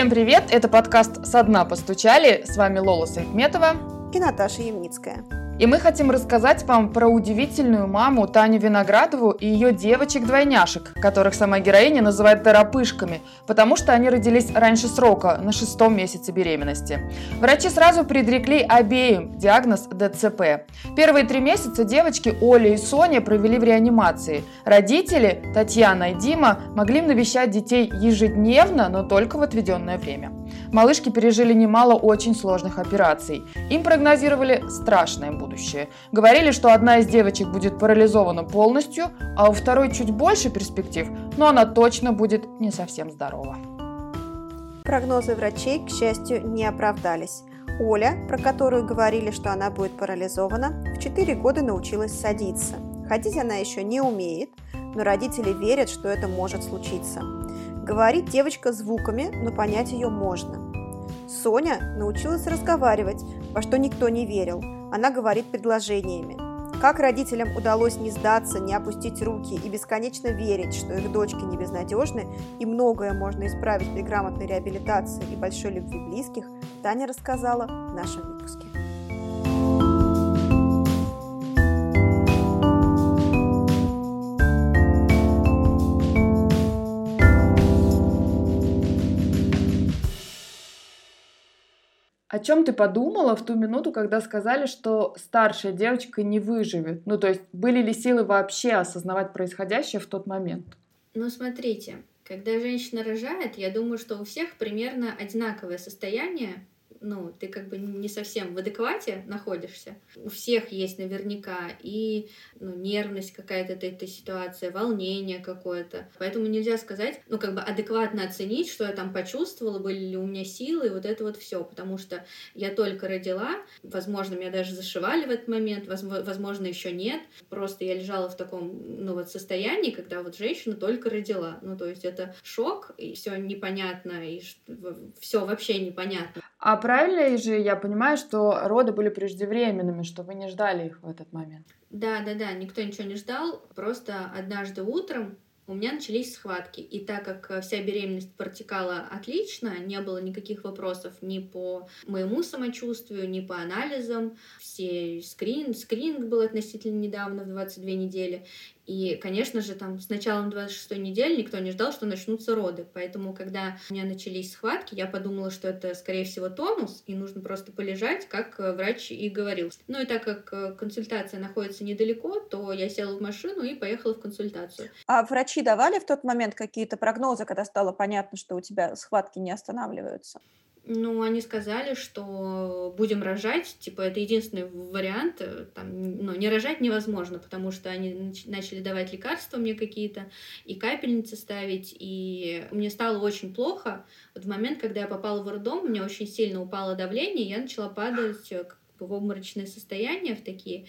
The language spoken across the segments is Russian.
Всем привет! Это подкаст «Со дна постучали». С вами Лола Сайтметова и Наташа Ямницкая. И мы хотим рассказать вам про удивительную маму Таню Виноградову и ее девочек-двойняшек, которых сама героиня называет торопышками, потому что они родились раньше срока, на шестом месяце беременности. Врачи сразу предрекли обеим диагноз ДЦП. Первые три месяца девочки Оля и Соня провели в реанимации. Родители, Татьяна и Дима, могли навещать детей ежедневно, но только в отведенное время. Малышки пережили немало очень сложных операций. Им прогнозировали страшное будущее. Говорили, что одна из девочек будет парализована полностью, а у второй чуть больше перспектив, но она точно будет не совсем здорова. Прогнозы врачей, к счастью, не оправдались. Оля, про которую говорили, что она будет парализована, в 4 года научилась садиться. Ходить она еще не умеет, но родители верят, что это может случиться. Говорит девочка звуками, но понять ее можно. Соня научилась разговаривать, во что никто не верил. Она говорит предложениями. Как родителям удалось не сдаться, не опустить руки и бесконечно верить, что их дочки не безнадежны и многое можно исправить при грамотной реабилитации и большой любви близких, Таня рассказала в нашем выпуске. О чем ты подумала в ту минуту, когда сказали, что старшая девочка не выживет? Ну, то есть, были ли силы вообще осознавать происходящее в тот момент? Ну, смотрите, когда женщина рожает, я думаю, что у всех примерно одинаковое состояние ну, ты как бы не совсем в адеквате находишься. У всех есть наверняка и ну, нервность какая-то этой, этой ситуации, волнение какое-то. Поэтому нельзя сказать, ну, как бы адекватно оценить, что я там почувствовала, были ли у меня силы, и вот это вот все, потому что я только родила, возможно, меня даже зашивали в этот момент, возможно, еще нет. Просто я лежала в таком, ну, вот состоянии, когда вот женщина только родила. Ну, то есть это шок, и все непонятно, и все вообще непонятно. А правильно же я понимаю, что роды были преждевременными, что вы не ждали их в этот момент? Да, да, да, никто ничего не ждал. Просто однажды утром у меня начались схватки. И так как вся беременность протекала отлично, не было никаких вопросов ни по моему самочувствию, ни по анализам, все скрин, скрининг был относительно недавно, в 22 недели. И, конечно же, там с началом 26 недели никто не ждал, что начнутся роды. Поэтому, когда у меня начались схватки, я подумала, что это, скорее всего, тонус, и нужно просто полежать, как э, врач и говорил. Ну и так как э, консультация находится недалеко, то я села в машину и поехала в консультацию. А врачи давали в тот момент какие-то прогнозы, когда стало понятно, что у тебя схватки не останавливаются? Ну, они сказали, что будем рожать, типа, это единственный вариант, э, там, ну, не рожать невозможно, потому что они начали давать лекарства мне какие-то, и капельницы ставить, и мне стало очень плохо. Вот в момент, когда я попала в роддом, у меня очень сильно упало давление, я начала падать э, в обморочное состояние в такие,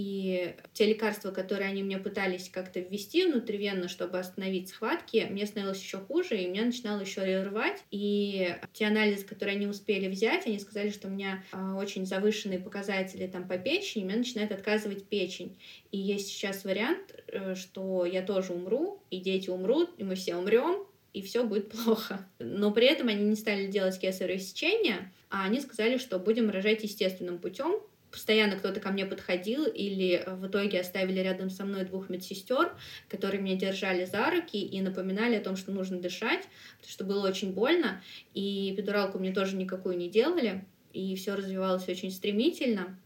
и те лекарства, которые они мне пытались как-то ввести внутривенно, чтобы остановить схватки, мне становилось еще хуже, и меня начинало еще рвать. И те анализы, которые они успели взять, они сказали, что у меня а, очень завышенные показатели там по печени, меня начинает отказывать печень. И есть сейчас вариант, э, что я тоже умру, и дети умрут, и мы все умрем, и все будет плохо. Но при этом они не стали делать кесарево сечение, а они сказали, что будем рожать естественным путем, постоянно кто-то ко мне подходил или в итоге оставили рядом со мной двух медсестер, которые меня держали за руки и напоминали о том, что нужно дышать, потому что было очень больно, и эпидуралку мне тоже никакую не делали, и все развивалось очень стремительно,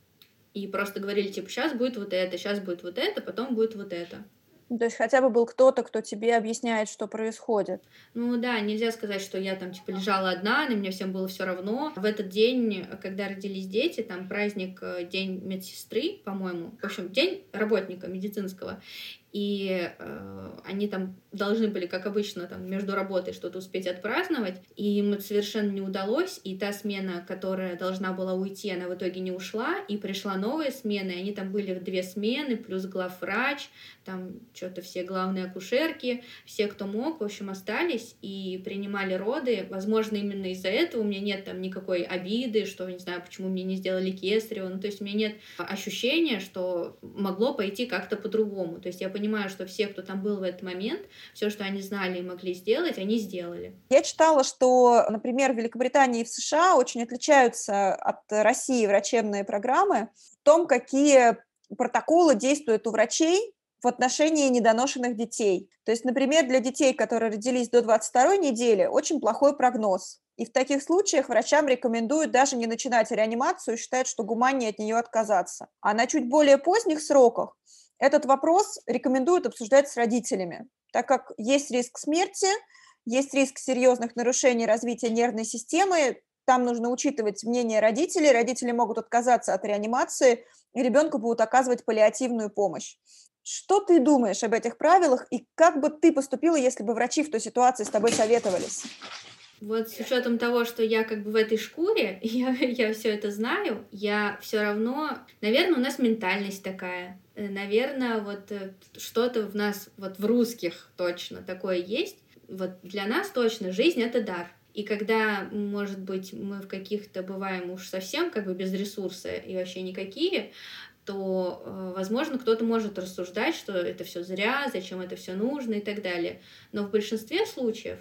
и просто говорили, типа, сейчас будет вот это, сейчас будет вот это, потом будет вот это. Ну, то есть хотя бы был кто-то, кто тебе объясняет, что происходит. Ну да, нельзя сказать, что я там типа лежала одна, на меня всем было все равно. В этот день, когда родились дети, там праздник э, День медсестры, по-моему, в общем, День работника медицинского и э, они там должны были, как обычно, там между работой что-то успеть отпраздновать, и им это совершенно не удалось, и та смена, которая должна была уйти, она в итоге не ушла, и пришла новая смена, и они там были в две смены, плюс главврач, там что-то все главные акушерки, все, кто мог, в общем, остались и принимали роды. Возможно, именно из-за этого у меня нет там никакой обиды, что, не знаю, почему мне не сделали кесарево, ну, то есть у меня нет ощущения, что могло пойти как-то по-другому. То есть я понимаю, понимаю, что все, кто там был в этот момент, все, что они знали и могли сделать, они сделали. Я читала, что, например, в Великобритании и в США очень отличаются от России врачебные программы в том, какие протоколы действуют у врачей в отношении недоношенных детей. То есть, например, для детей, которые родились до 22 недели, очень плохой прогноз. И в таких случаях врачам рекомендуют даже не начинать реанимацию считают, что гуманнее от нее отказаться. А на чуть более поздних сроках этот вопрос рекомендуют обсуждать с родителями, так как есть риск смерти, есть риск серьезных нарушений развития нервной системы, там нужно учитывать мнение родителей, родители могут отказаться от реанимации, и ребенку будут оказывать паллиативную помощь. Что ты думаешь об этих правилах и как бы ты поступила, если бы врачи в той ситуации с тобой советовались? Вот с учетом того, что я как бы в этой шкуре, я, я все это знаю, я все равно, наверное, у нас ментальность такая. Э, наверное, вот э, что-то в нас, вот в русских точно такое есть. Вот для нас точно жизнь это дар. И когда, может быть, мы в каких-то бываем уж совсем как бы без ресурса и вообще никакие, то, э, возможно, кто-то может рассуждать, что это все зря, зачем это все нужно и так далее. Но в большинстве случаев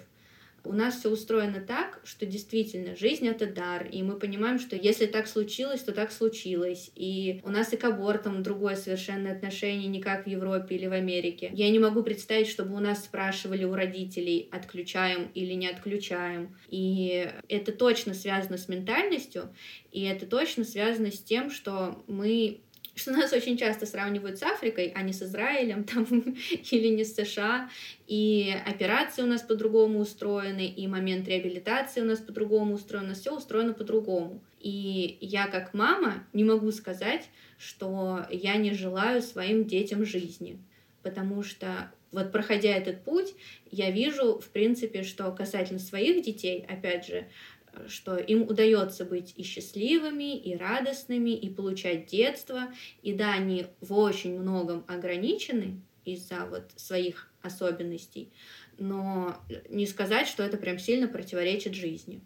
у нас все устроено так, что действительно жизнь это дар, и мы понимаем, что если так случилось, то так случилось. И у нас и к абортам другое совершенно отношение, не как в Европе или в Америке. Я не могу представить, чтобы у нас спрашивали у родителей, отключаем или не отключаем. И это точно связано с ментальностью, и это точно связано с тем, что мы что нас очень часто сравнивают с Африкой, а не с Израилем там, или не с США. И операции у нас по-другому устроены, и момент реабилитации у нас по-другому устроен, все устроено по-другому. И я как мама не могу сказать, что я не желаю своим детям жизни, потому что вот проходя этот путь, я вижу, в принципе, что касательно своих детей, опять же, что им удается быть и счастливыми, и радостными, и получать детство. И да, они в очень многом ограничены из-за вот своих особенностей, но не сказать, что это прям сильно противоречит жизни.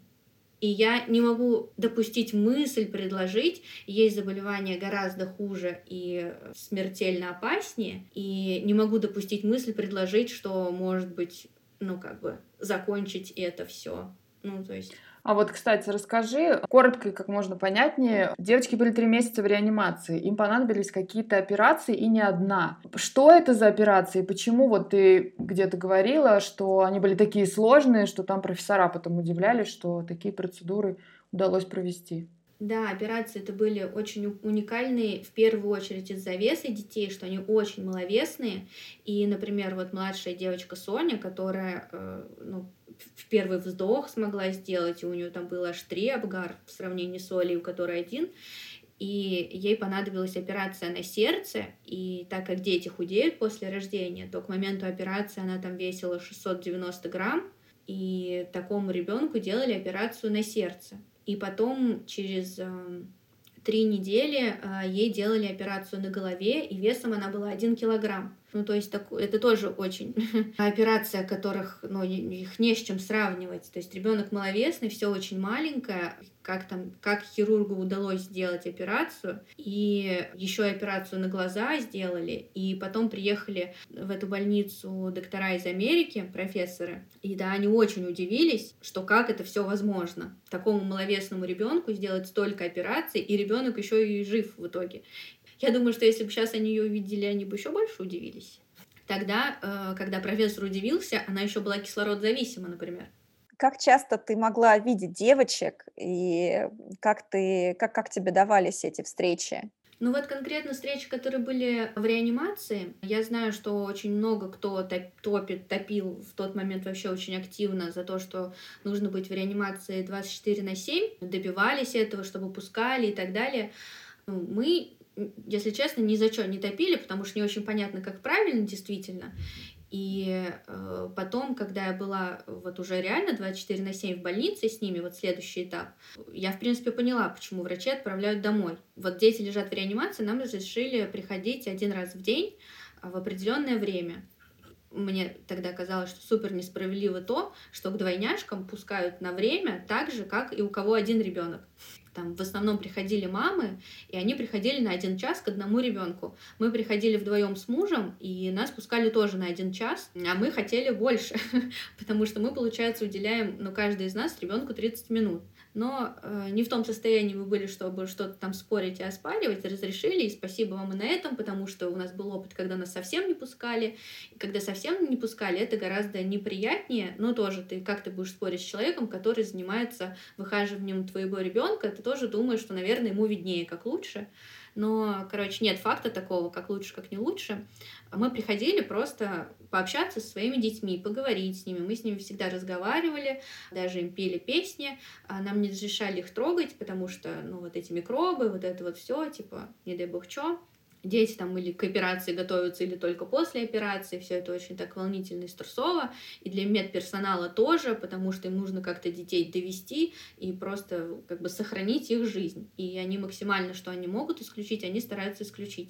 И я не могу допустить мысль предложить, есть заболевание гораздо хуже и смертельно опаснее, и не могу допустить мысль предложить, что может быть, ну как бы закончить это все. Ну, то есть а вот, кстати, расскажи коротко и как можно понятнее. Девочки были три месяца в реанимации, им понадобились какие-то операции и не одна. Что это за операции? Почему вот ты где-то говорила, что они были такие сложные, что там профессора потом удивлялись, что такие процедуры удалось провести? Да, операции это были очень уникальные, в первую очередь из-за веса детей, что они очень маловесные. И, например, вот младшая девочка Соня, которая э, ну, в первый вздох смогла сделать, и у нее там было аж три обгар в сравнении с Олей, у которой один, и ей понадобилась операция на сердце, и так как дети худеют после рождения, то к моменту операции она там весила 690 грамм, и такому ребенку делали операцию на сердце. И потом через эм, три недели э, ей делали операцию на голове, и весом она была один килограмм. Ну, то есть так, это тоже очень операция, которых, ну, их не с чем сравнивать. То есть ребенок маловесный, все очень маленькое, как там, как хирургу удалось сделать операцию, и еще операцию на глаза сделали, и потом приехали в эту больницу доктора из Америки, профессоры, и да, они очень удивились, что как это все возможно. Такому маловесному ребенку сделать столько операций, и ребенок еще и жив в итоге. Я думаю, что если бы сейчас они ее увидели, они бы еще больше удивились. Тогда, э, когда профессор удивился, она еще была кислородзависима, например. Как часто ты могла видеть девочек и как, ты, как, как тебе давались эти встречи? Ну вот конкретно встречи, которые были в реанимации, я знаю, что очень много кто топит, топил в тот момент вообще очень активно за то, что нужно быть в реанимации 24 на 7, добивались этого, чтобы пускали и так далее. Ну, мы если честно, ни за что не топили, потому что не очень понятно, как правильно действительно. И э, потом, когда я была вот уже реально 24 на 7 в больнице с ними, вот следующий этап, я, в принципе, поняла, почему врачи отправляют домой. Вот дети лежат в реанимации, нам разрешили приходить один раз в день а, в определенное время. Мне тогда казалось, что супер несправедливо то, что к двойняшкам пускают на время так же, как и у кого один ребенок там в основном приходили мамы, и они приходили на один час к одному ребенку. Мы приходили вдвоем с мужем, и нас пускали тоже на один час, а мы хотели больше, потому что мы, получается, уделяем, ну, каждый из нас ребенку 30 минут но э, не в том состоянии мы были, чтобы что-то там спорить и оспаривать, разрешили, и спасибо вам и на этом, потому что у нас был опыт, когда нас совсем не пускали, и когда совсем не пускали, это гораздо неприятнее, но тоже ты, как ты будешь спорить с человеком, который занимается выхаживанием твоего ребенка, ты тоже думаешь, что, наверное, ему виднее, как лучше, но, короче, нет факта такого, как лучше, как не лучше. Мы приходили просто пообщаться со своими детьми, поговорить с ними. Мы с ними всегда разговаривали, даже им пели песни. А нам не разрешали их трогать, потому что, ну, вот эти микробы, вот это вот все, типа, не дай бог что дети там или к операции готовятся, или только после операции. Все это очень так волнительно и стрессово. И для медперсонала тоже, потому что им нужно как-то детей довести и просто как бы сохранить их жизнь. И они максимально, что они могут исключить, они стараются исключить.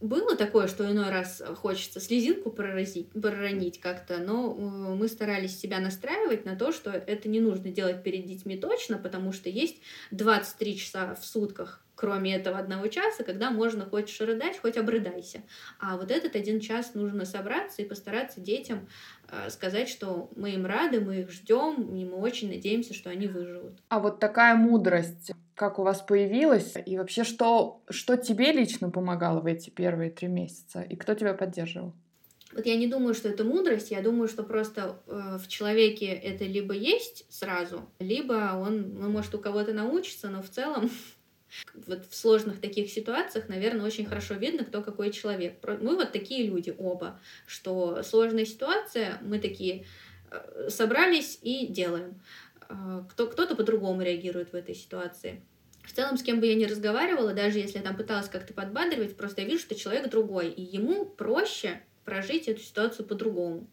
Было такое, что иной раз хочется слезинку проразить, проронить как-то, но э, мы старались себя настраивать на то, что это не нужно делать перед детьми точно, потому что есть 23 часа в сутках кроме этого одного часа, когда можно хочешь рыдать, хоть обрыдайся. А вот этот один час нужно собраться и постараться детям э, сказать, что мы им рады, мы их ждем, и мы очень надеемся, что они выживут. А вот такая мудрость, как у вас появилась, и вообще что, что тебе лично помогало в эти первые три месяца, и кто тебя поддерживал? Вот я не думаю, что это мудрость, я думаю, что просто э, в человеке это либо есть сразу, либо он, ну, может, у кого-то научится, но в целом вот в сложных таких ситуациях, наверное, очень хорошо видно, кто какой человек. Мы вот такие люди оба, что сложная ситуация, мы такие э, собрались и делаем. Э, кто, кто-то по-другому реагирует в этой ситуации. В целом, с кем бы я ни разговаривала, даже если я там пыталась как-то подбадривать, просто я вижу, что человек другой, и ему проще прожить эту ситуацию по-другому.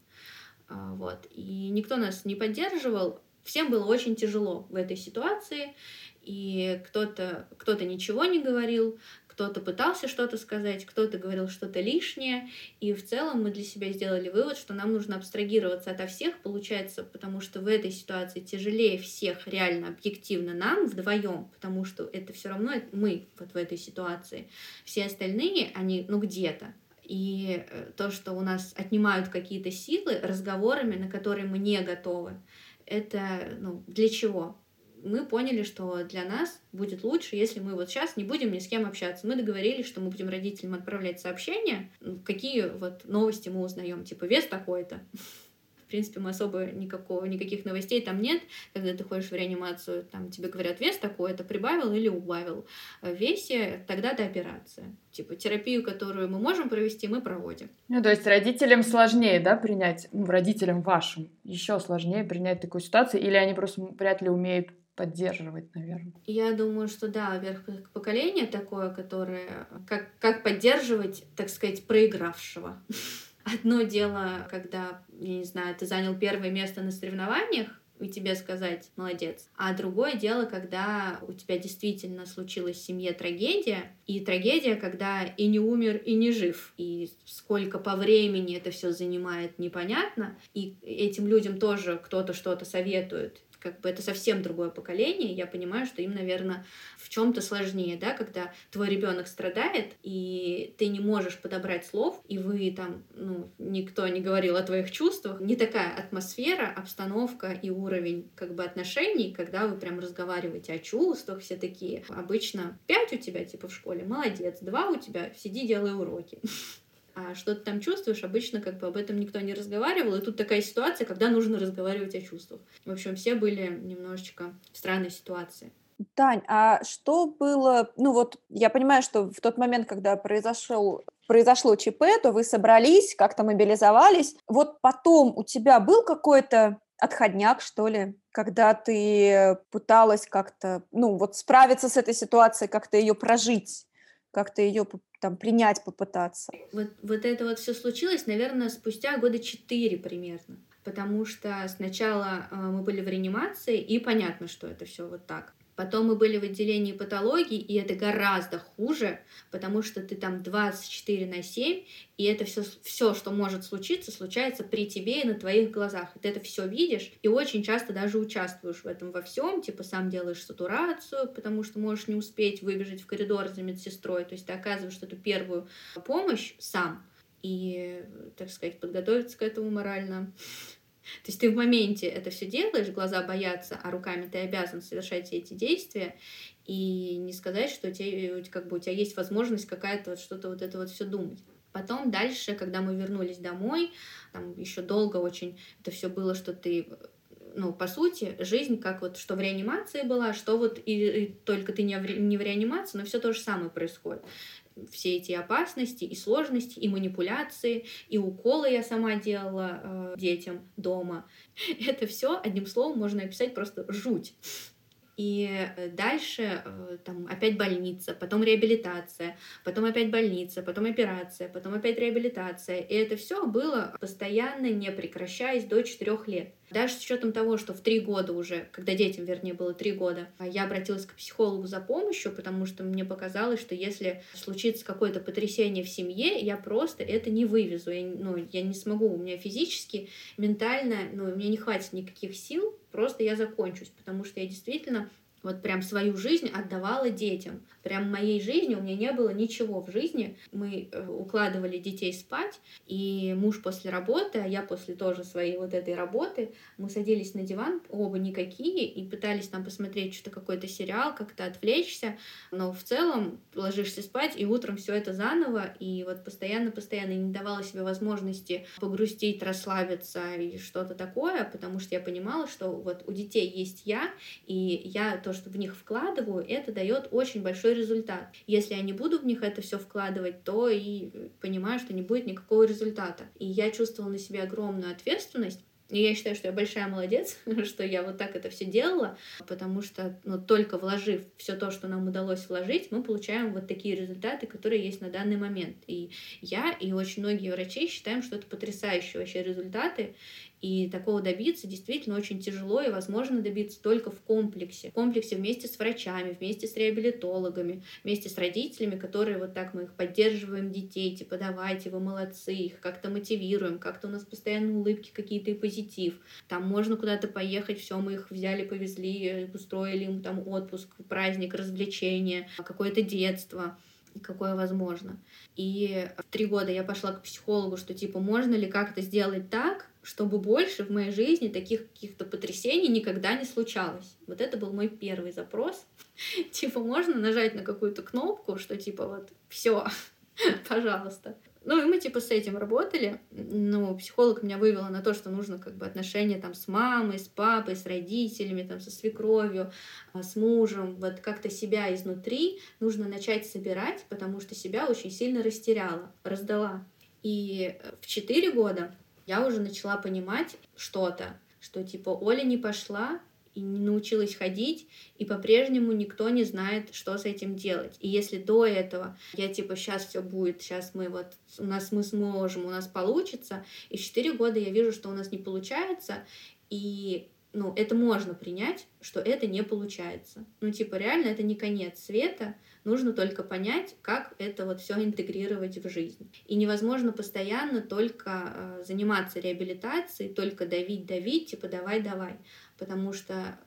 А, вот. И никто нас не поддерживал, всем было очень тяжело в этой ситуации, и кто-то кто ничего не говорил, кто-то пытался что-то сказать, кто-то говорил что-то лишнее, и в целом мы для себя сделали вывод, что нам нужно абстрагироваться ото всех, получается, потому что в этой ситуации тяжелее всех реально объективно нам вдвоем, потому что это все равно мы вот в этой ситуации. Все остальные, они, ну, где-то, и э, то, что у нас отнимают какие-то силы разговорами, на которые мы не готовы, это ну, для чего? Мы поняли, что для нас будет лучше, если мы вот сейчас не будем ни с кем общаться. Мы договорились, что мы будем родителям отправлять сообщения, какие вот новости мы узнаем, типа вес такой-то. В принципе, мы особо никакого, никаких новостей там нет. Когда ты ходишь в реанимацию, там тебе говорят, вес такой-то, прибавил или убавил в весе, тогда-то операция. Типа терапию, которую мы можем провести, мы проводим. Ну, то есть родителям сложнее, да, принять, ну, родителям вашим еще сложнее принять такую ситуацию, или они просто вряд ли умеют поддерживать, наверное. Я думаю, что да, во-первых, поколение такое, которое... Как, как поддерживать, так сказать, проигравшего. Одно дело, когда, я не знаю, ты занял первое место на соревнованиях, и тебе сказать «молодец». А другое дело, когда у тебя действительно случилась в семье трагедия, и трагедия, когда и не умер, и не жив, и сколько по времени это все занимает, непонятно, и этим людям тоже кто-то что-то советует, как бы это совсем другое поколение, я понимаю, что им, наверное, в чем-то сложнее, да, когда твой ребенок страдает, и ты не можешь подобрать слов, и вы там, ну, никто не говорил о твоих чувствах, не такая атмосфера, обстановка и уровень как бы отношений, когда вы прям разговариваете о чувствах, все такие. Обычно пять у тебя, типа, в школе, молодец, два у тебя, сиди, делай уроки. А что ты там чувствуешь, обычно как бы об этом никто не разговаривал, и тут такая ситуация, когда нужно разговаривать о чувствах. В общем, все были немножечко в странной ситуации. Тань, а что было, ну вот я понимаю, что в тот момент, когда произошел произошло ЧП, то вы собрались, как-то мобилизовались. Вот потом у тебя был какой-то отходняк, что ли, когда ты пыталась как-то, ну, вот справиться с этой ситуацией, как-то ее прожить, как-то ее там принять попытаться. Вот, вот это вот все случилось, наверное, спустя года четыре примерно. Потому что сначала э, мы были в реанимации, и понятно, что это все вот так. Потом мы были в отделении патологии, и это гораздо хуже, потому что ты там 24 на 7, и это все, все, что может случиться, случается при тебе и на твоих глазах. И ты это все видишь, и очень часто даже участвуешь в этом во всем, типа сам делаешь сатурацию, потому что можешь не успеть выбежать в коридор за медсестрой, то есть ты оказываешь эту первую помощь сам, и, так сказать, подготовиться к этому морально то есть ты в моменте это все делаешь, глаза боятся, а руками ты обязан совершать эти действия, и не сказать, что у тебя, как бы, у тебя есть возможность какая-то вот что-то вот это вот все думать. Потом дальше, когда мы вернулись домой, там еще долго очень это все было, что ты ну, по сути, жизнь как вот, что в реанимации была, что вот и, и только ты не в, не в реанимации, но все то же самое происходит все эти опасности и сложности, и манипуляции, и уколы я сама делала э, детям дома. Это все одним словом можно описать просто жуть. И э, дальше э, там опять больница, потом реабилитация, потом опять больница, потом операция, потом опять реабилитация. И это все было постоянно, не прекращаясь до 4 лет. Даже с учетом того, что в три года уже, когда детям, вернее, было три года, я обратилась к психологу за помощью, потому что мне показалось, что если случится какое-то потрясение в семье, я просто это не вывезу. Я, ну, я не смогу, у меня физически, ментально, ну, меня не хватит никаких сил, просто я закончусь, потому что я действительно вот прям свою жизнь отдавала детям. Прям моей жизни у меня не было ничего в жизни. Мы э, укладывали детей спать, и муж после работы, а я после тоже своей вот этой работы, мы садились на диван, оба никакие, и пытались там посмотреть что-то, какой-то сериал, как-то отвлечься, но в целом ложишься спать, и утром все это заново, и вот постоянно-постоянно не давала себе возможности погрустить, расслабиться и что-то такое, потому что я понимала, что вот у детей есть я, и я то, что в них вкладываю, это дает очень большой результат. Если я не буду в них это все вкладывать, то и понимаю, что не будет никакого результата. И я чувствовала на себе огромную ответственность, и я считаю, что я большая молодец, что я вот так это все делала, потому что ну, только вложив все то, что нам удалось вложить, мы получаем вот такие результаты, которые есть на данный момент. И я и очень многие врачи считаем, что это потрясающие вообще результаты. И такого добиться действительно очень тяжело, и возможно добиться только в комплексе. В комплексе вместе с врачами, вместе с реабилитологами, вместе с родителями, которые вот так мы их поддерживаем детей, типа давайте, вы молодцы, их как-то мотивируем, как-то у нас постоянно улыбки какие-то и позитив. Там можно куда-то поехать, все, мы их взяли, повезли, устроили им там отпуск, праздник, развлечение, какое-то детство какое возможно. И в три года я пошла к психологу, что типа можно ли как-то сделать так, чтобы больше в моей жизни таких каких-то потрясений никогда не случалось. Вот это был мой первый запрос. Типа, можно нажать на какую-то кнопку, что типа вот все, пожалуйста. Ну, и мы типа с этим работали. Ну, психолог меня вывела на то, что нужно как бы отношения там с мамой, с папой, с родителями, там со свекровью, а, с мужем. Вот как-то себя изнутри нужно начать собирать, потому что себя очень сильно растеряла, раздала. И в четыре года я уже начала понимать что-то, что типа Оля не пошла и не научилась ходить, и по-прежнему никто не знает, что с этим делать. И если до этого я типа сейчас все будет, сейчас мы вот у нас мы сможем, у нас получится, и в 4 года я вижу, что у нас не получается, и ну, это можно принять, что это не получается. Ну, типа, реально, это не конец света, нужно только понять, как это вот все интегрировать в жизнь. И невозможно постоянно только э, заниматься реабилитацией, только давить, давить, типа, давай, давай, потому что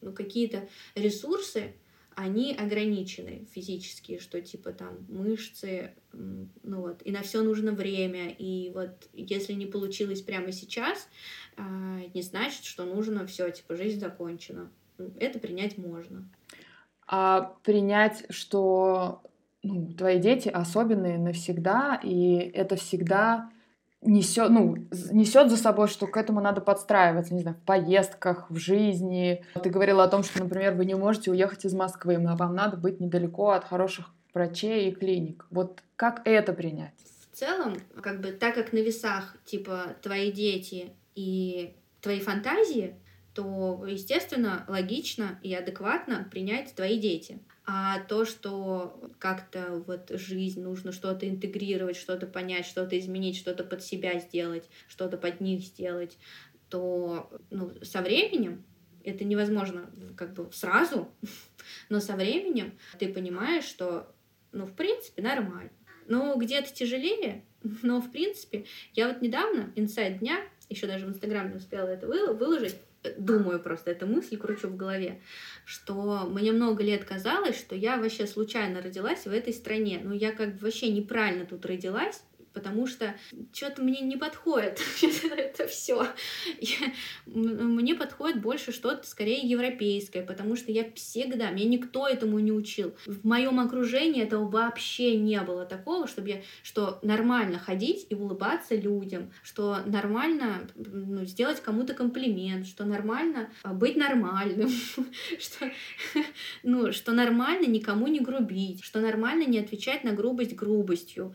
ну, какие-то ресурсы, они ограничены физические, что типа там мышцы, ну вот, и на все нужно время, и вот если не получилось прямо сейчас, а, не значит, что нужно все, типа жизнь закончена. Это принять можно. А принять, что ну, твои дети особенные навсегда, и это всегда несет, ну, несет за собой, что к этому надо подстраиваться, не знаю, в поездках, в жизни. Ты говорила о том, что, например, вы не можете уехать из Москвы, но вам надо быть недалеко от хороших врачей и клиник. Вот как это принять? В целом, как бы так как на весах, типа, твои дети и твои фантазии, то, естественно, логично и адекватно принять твои дети. А то, что как-то вот жизнь нужно что-то интегрировать, что-то понять, что-то изменить, что-то под себя сделать, что-то под них сделать, то ну, со временем Это невозможно как бы сразу, но со временем ты понимаешь, что, ну, в принципе, нормально. Ну, где-то тяжелее, но, в принципе, я вот недавно, инсайд дня, еще даже в Инстаграм не успела это выложить, думаю просто, эту мысль кручу в голове, что мне много лет казалось, что я вообще случайно родилась в этой стране. Ну, я как бы вообще неправильно тут родилась, потому что что-то мне не подходит это все. Мне подходит больше что-то скорее европейское, потому что я всегда, меня никто этому не учил. В моем окружении этого вообще не было такого, чтобы я, что нормально ходить и улыбаться людям, что нормально ну, сделать кому-то комплимент, что нормально а, быть нормальным, что, ну, что нормально никому не грубить, что нормально не отвечать на грубость грубостью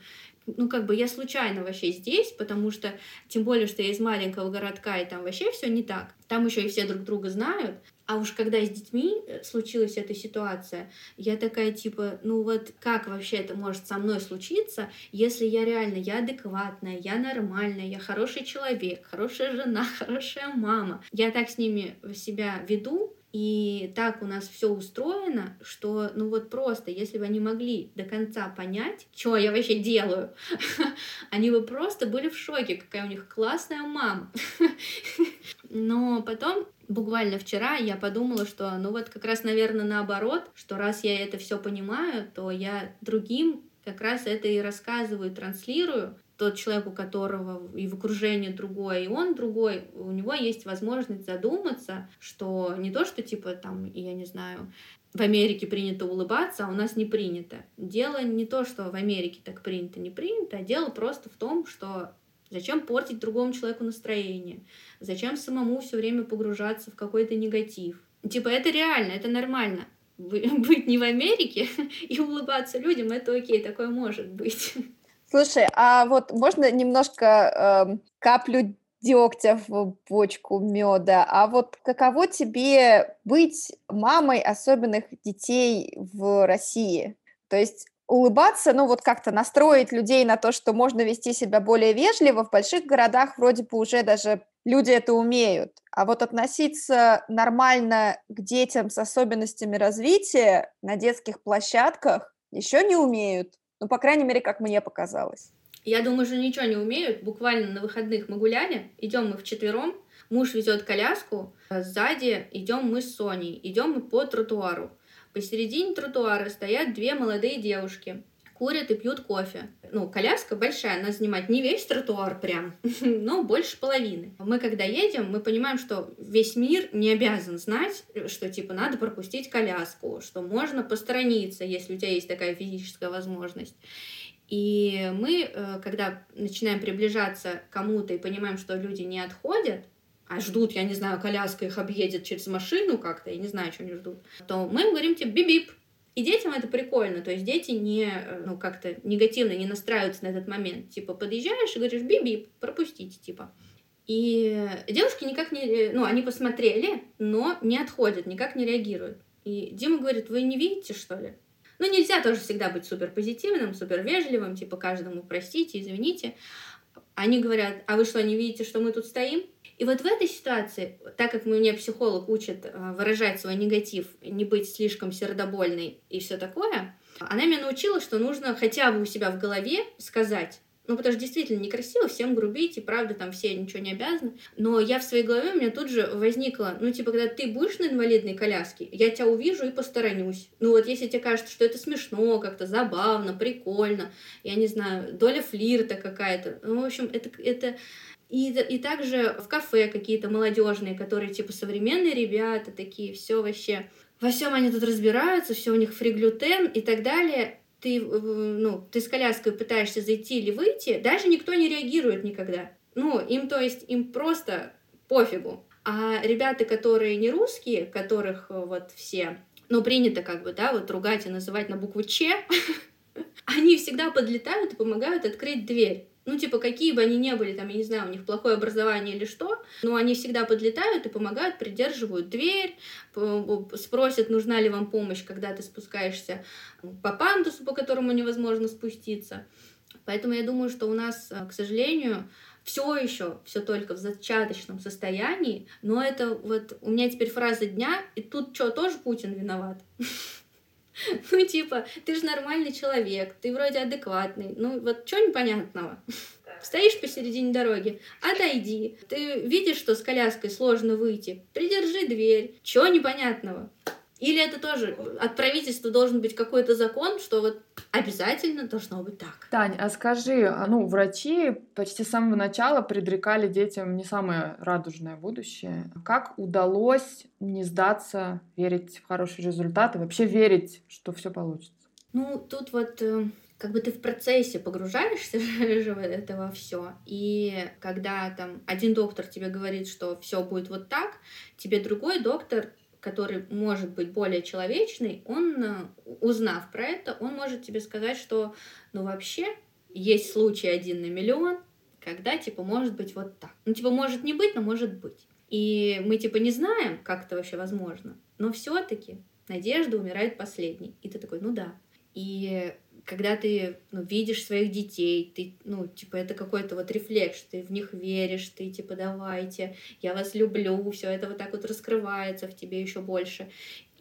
ну, как бы я случайно вообще здесь, потому что, тем более, что я из маленького городка, и там вообще все не так. Там еще и все друг друга знают. А уж когда с детьми э, случилась эта ситуация, я такая типа, ну вот как вообще это может со мной случиться, если я реально, я адекватная, я нормальная, я хороший человек, хорошая жена, хорошая мама. Я так с ними себя веду, и так у нас все устроено, что, ну вот просто, если бы они могли до конца понять, что я вообще делаю, они бы просто были в шоке, какая у них классная мама. Но потом буквально вчера я подумала, что ну вот как раз, наверное, наоборот, что раз я это все понимаю, то я другим как раз это и рассказываю, транслирую, тот человек, у которого и в окружении другой, и он другой, у него есть возможность задуматься, что не то, что типа там, я не знаю, в Америке принято улыбаться, а у нас не принято. Дело не то, что в Америке так принято, не принято, а дело просто в том, что зачем портить другому человеку настроение, зачем самому все время погружаться в какой-то негатив. Типа это реально, это нормально. Быть не в Америке и улыбаться людям, это окей, такое может быть. Слушай, а вот можно немножко э, каплю дегтя в бочку меда. А вот каково тебе быть мамой особенных детей в России? То есть улыбаться, ну вот как-то настроить людей на то, что можно вести себя более вежливо. В больших городах вроде бы уже даже люди это умеют. А вот относиться нормально к детям с особенностями развития на детских площадках еще не умеют. Ну, по крайней мере, как мне показалось. Я думаю, что ничего не умеют. Буквально на выходных мы гуляли, идем мы вчетвером, муж везет коляску, а сзади идем мы с Соней, идем мы по тротуару. Посередине тротуара стоят две молодые девушки, курят и пьют кофе. Ну, коляска большая, она занимает не весь тротуар прям, но больше половины. Мы когда едем, мы понимаем, что весь мир не обязан знать, что типа надо пропустить коляску, что можно посторониться, если у тебя есть такая физическая возможность. И мы, э, когда начинаем приближаться к кому-то и понимаем, что люди не отходят, а ждут, я не знаю, коляска их объедет через машину как-то, я не знаю, что они ждут, то мы им говорим типа бип-бип, и детям это прикольно, то есть дети не, э, ну, как-то негативно не настраиваются на этот момент. Типа, подъезжаешь и говоришь, биби, пропустите, типа. И девушки никак не, э, ну, они посмотрели, но не отходят, никак не реагируют. И Дима говорит, вы не видите, что ли? Ну, нельзя тоже всегда быть супер позитивным, супер вежливым, типа каждому простите, извините. Они говорят, а вы что, не видите, что мы тут стоим? И вот в этой ситуации, так как меня психолог учит э, выражать свой негатив, не быть слишком сердобольной и все такое, она меня научила, что нужно хотя бы у себя в голове сказать, ну, потому что действительно некрасиво всем грубить, и правда там все ничего не обязаны. Но я в своей голове, у меня тут же возникло, ну, типа, когда ты будешь на инвалидной коляске, я тебя увижу и посторонюсь. Ну, вот если тебе кажется, что это смешно, как-то забавно, прикольно, я не знаю, доля флирта какая-то. Ну, в общем, это, это и, и также в кафе какие-то молодежные, которые типа современные ребята, такие, все вообще, во всем они тут разбираются, все у них фриглютен и так далее. Ты, ну, ты с коляской пытаешься зайти или выйти, даже никто не реагирует никогда. Ну, им, то есть, им просто пофигу. А ребята, которые не русские, которых э, вот все, ну, принято как бы, да, вот ругать и называть на букву Ч, они всегда подлетают и помогают открыть дверь ну, типа, какие бы они ни были, там, я не знаю, у них плохое образование или что, но они всегда подлетают и помогают, придерживают дверь, спросят, нужна ли вам помощь, когда ты спускаешься по пандусу, по которому невозможно спуститься. Поэтому я думаю, что у нас, к сожалению, все еще, все только в зачаточном состоянии, но это вот у меня теперь фраза дня, и тут что, тоже Путин виноват? Ну, типа, ты же нормальный человек, ты вроде адекватный, ну, вот что непонятного? Стоишь посередине дороги, отойди. Ты видишь, что с коляской сложно выйти? Придержи дверь. Чего непонятного? Или это тоже от правительства должен быть какой-то закон, что вот обязательно должно быть так. Тань, а скажи, а, ну, врачи почти с самого начала предрекали детям не самое радужное будущее. Как удалось не сдаться, верить в хорошие результаты, вообще верить, что все получится? Ну, тут вот э, как бы ты в процессе погружаешься же в это во все. И когда там один доктор тебе говорит, что все будет вот так, тебе другой доктор который может быть более человечный, он, э, узнав про это, он может тебе сказать, что, ну, вообще, есть случай один на миллион, когда, типа, может быть вот так. Ну, типа, может не быть, но может быть. И мы, типа, не знаем, как это вообще возможно, но все таки надежда умирает последней. И ты такой, ну да. И когда ты ну, видишь своих детей, ты, ну, типа, это какой-то вот рефлекс, ты в них веришь, ты, типа, давайте, я вас люблю, все это вот так вот раскрывается в тебе еще больше.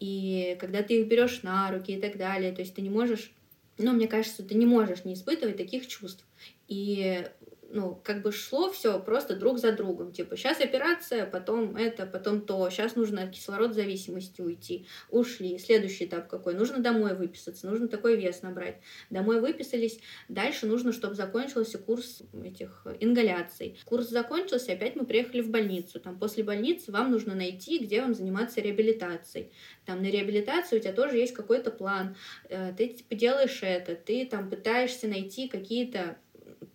И когда ты их берешь на руки и так далее, то есть ты не можешь, ну, мне кажется, ты не можешь не испытывать таких чувств. И ну, как бы шло все просто друг за другом. Типа, сейчас операция, потом это, потом то. Сейчас нужно от кислород зависимости уйти. Ушли. Следующий этап какой? Нужно домой выписаться, нужно такой вес набрать. Домой выписались. Дальше нужно, чтобы закончился курс этих ингаляций. Курс закончился, опять мы приехали в больницу. Там после больницы вам нужно найти, где вам заниматься реабилитацией. Там на реабилитации у тебя тоже есть какой-то план. Э, ты типа делаешь это, ты там пытаешься найти какие-то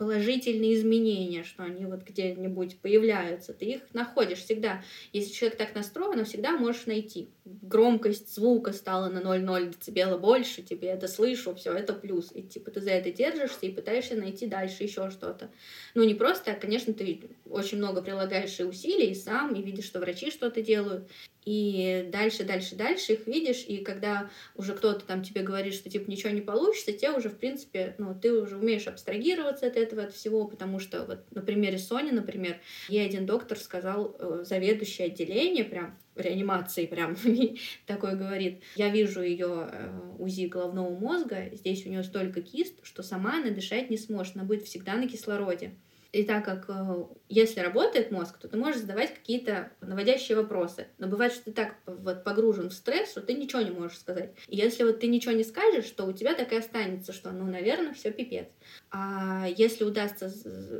положительные изменения, что они вот где-нибудь появляются, ты их находишь всегда. Если человек так настроен, всегда можешь найти. Громкость звука стала на 0,0 дБ больше, тебе это слышу, все, это плюс. И типа ты за это держишься и пытаешься найти дальше еще что-то. Ну не просто, а, конечно, ты очень много прилагаешь и усилий и сам, и видишь, что врачи что-то делают. И дальше, дальше, дальше их видишь, и когда уже кто-то там тебе говорит, что типа ничего не получится, те уже, в принципе, ну, ты уже умеешь абстрагироваться от этого, от всего, потому что вот на примере Сони, например, ей один доктор сказал, э, заведующий отделение, прям реанимации прям такой говорит, я вижу ее э, УЗИ головного мозга, здесь у нее столько кист, что сама она дышать не сможет, она будет всегда на кислороде. И так как э, если работает мозг, то ты можешь задавать какие-то наводящие вопросы. Но бывает, что ты так вот погружен в стресс, что ты ничего не можешь сказать. И если вот ты ничего не скажешь, то у тебя так и останется, что, ну, наверное, все пипец. А если удастся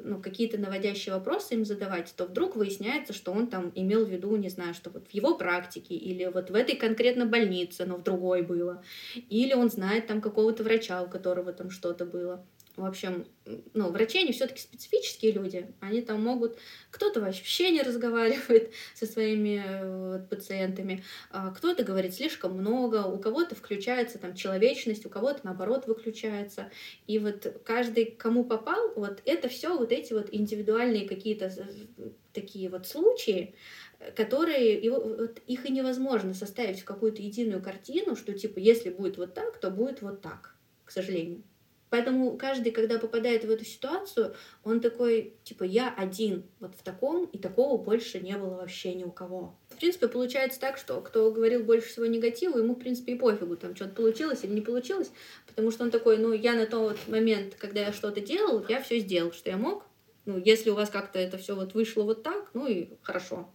ну, какие-то наводящие вопросы им задавать, то вдруг выясняется, что он там имел в виду, не знаю, что вот в его практике или вот в этой конкретно больнице, но в другой было. Или он знает там какого-то врача, у которого там что-то было. В общем, ну, врачи, они все-таки специфические люди. Они там могут... Кто-то вообще не разговаривает со своими э, вот, пациентами, а кто-то говорит слишком много, у кого-то включается там человечность, у кого-то, наоборот, выключается. И вот каждый, кому попал, вот это все вот эти вот индивидуальные какие-то такие вот случаи, которые его, вот, их и невозможно составить в какую-то единую картину, что типа если будет вот так, то будет вот так, к сожалению. Поэтому каждый, когда попадает в эту ситуацию, он такой, типа, я один вот в таком, и такого больше не было вообще ни у кого. В принципе, получается так, что кто говорил больше всего негатива, ему, в принципе, и пофигу, там что-то получилось или не получилось, потому что он такой, ну, я на тот момент, когда я что-то делал, я все сделал, что я мог. Ну, если у вас как-то это все вот вышло вот так, ну и хорошо.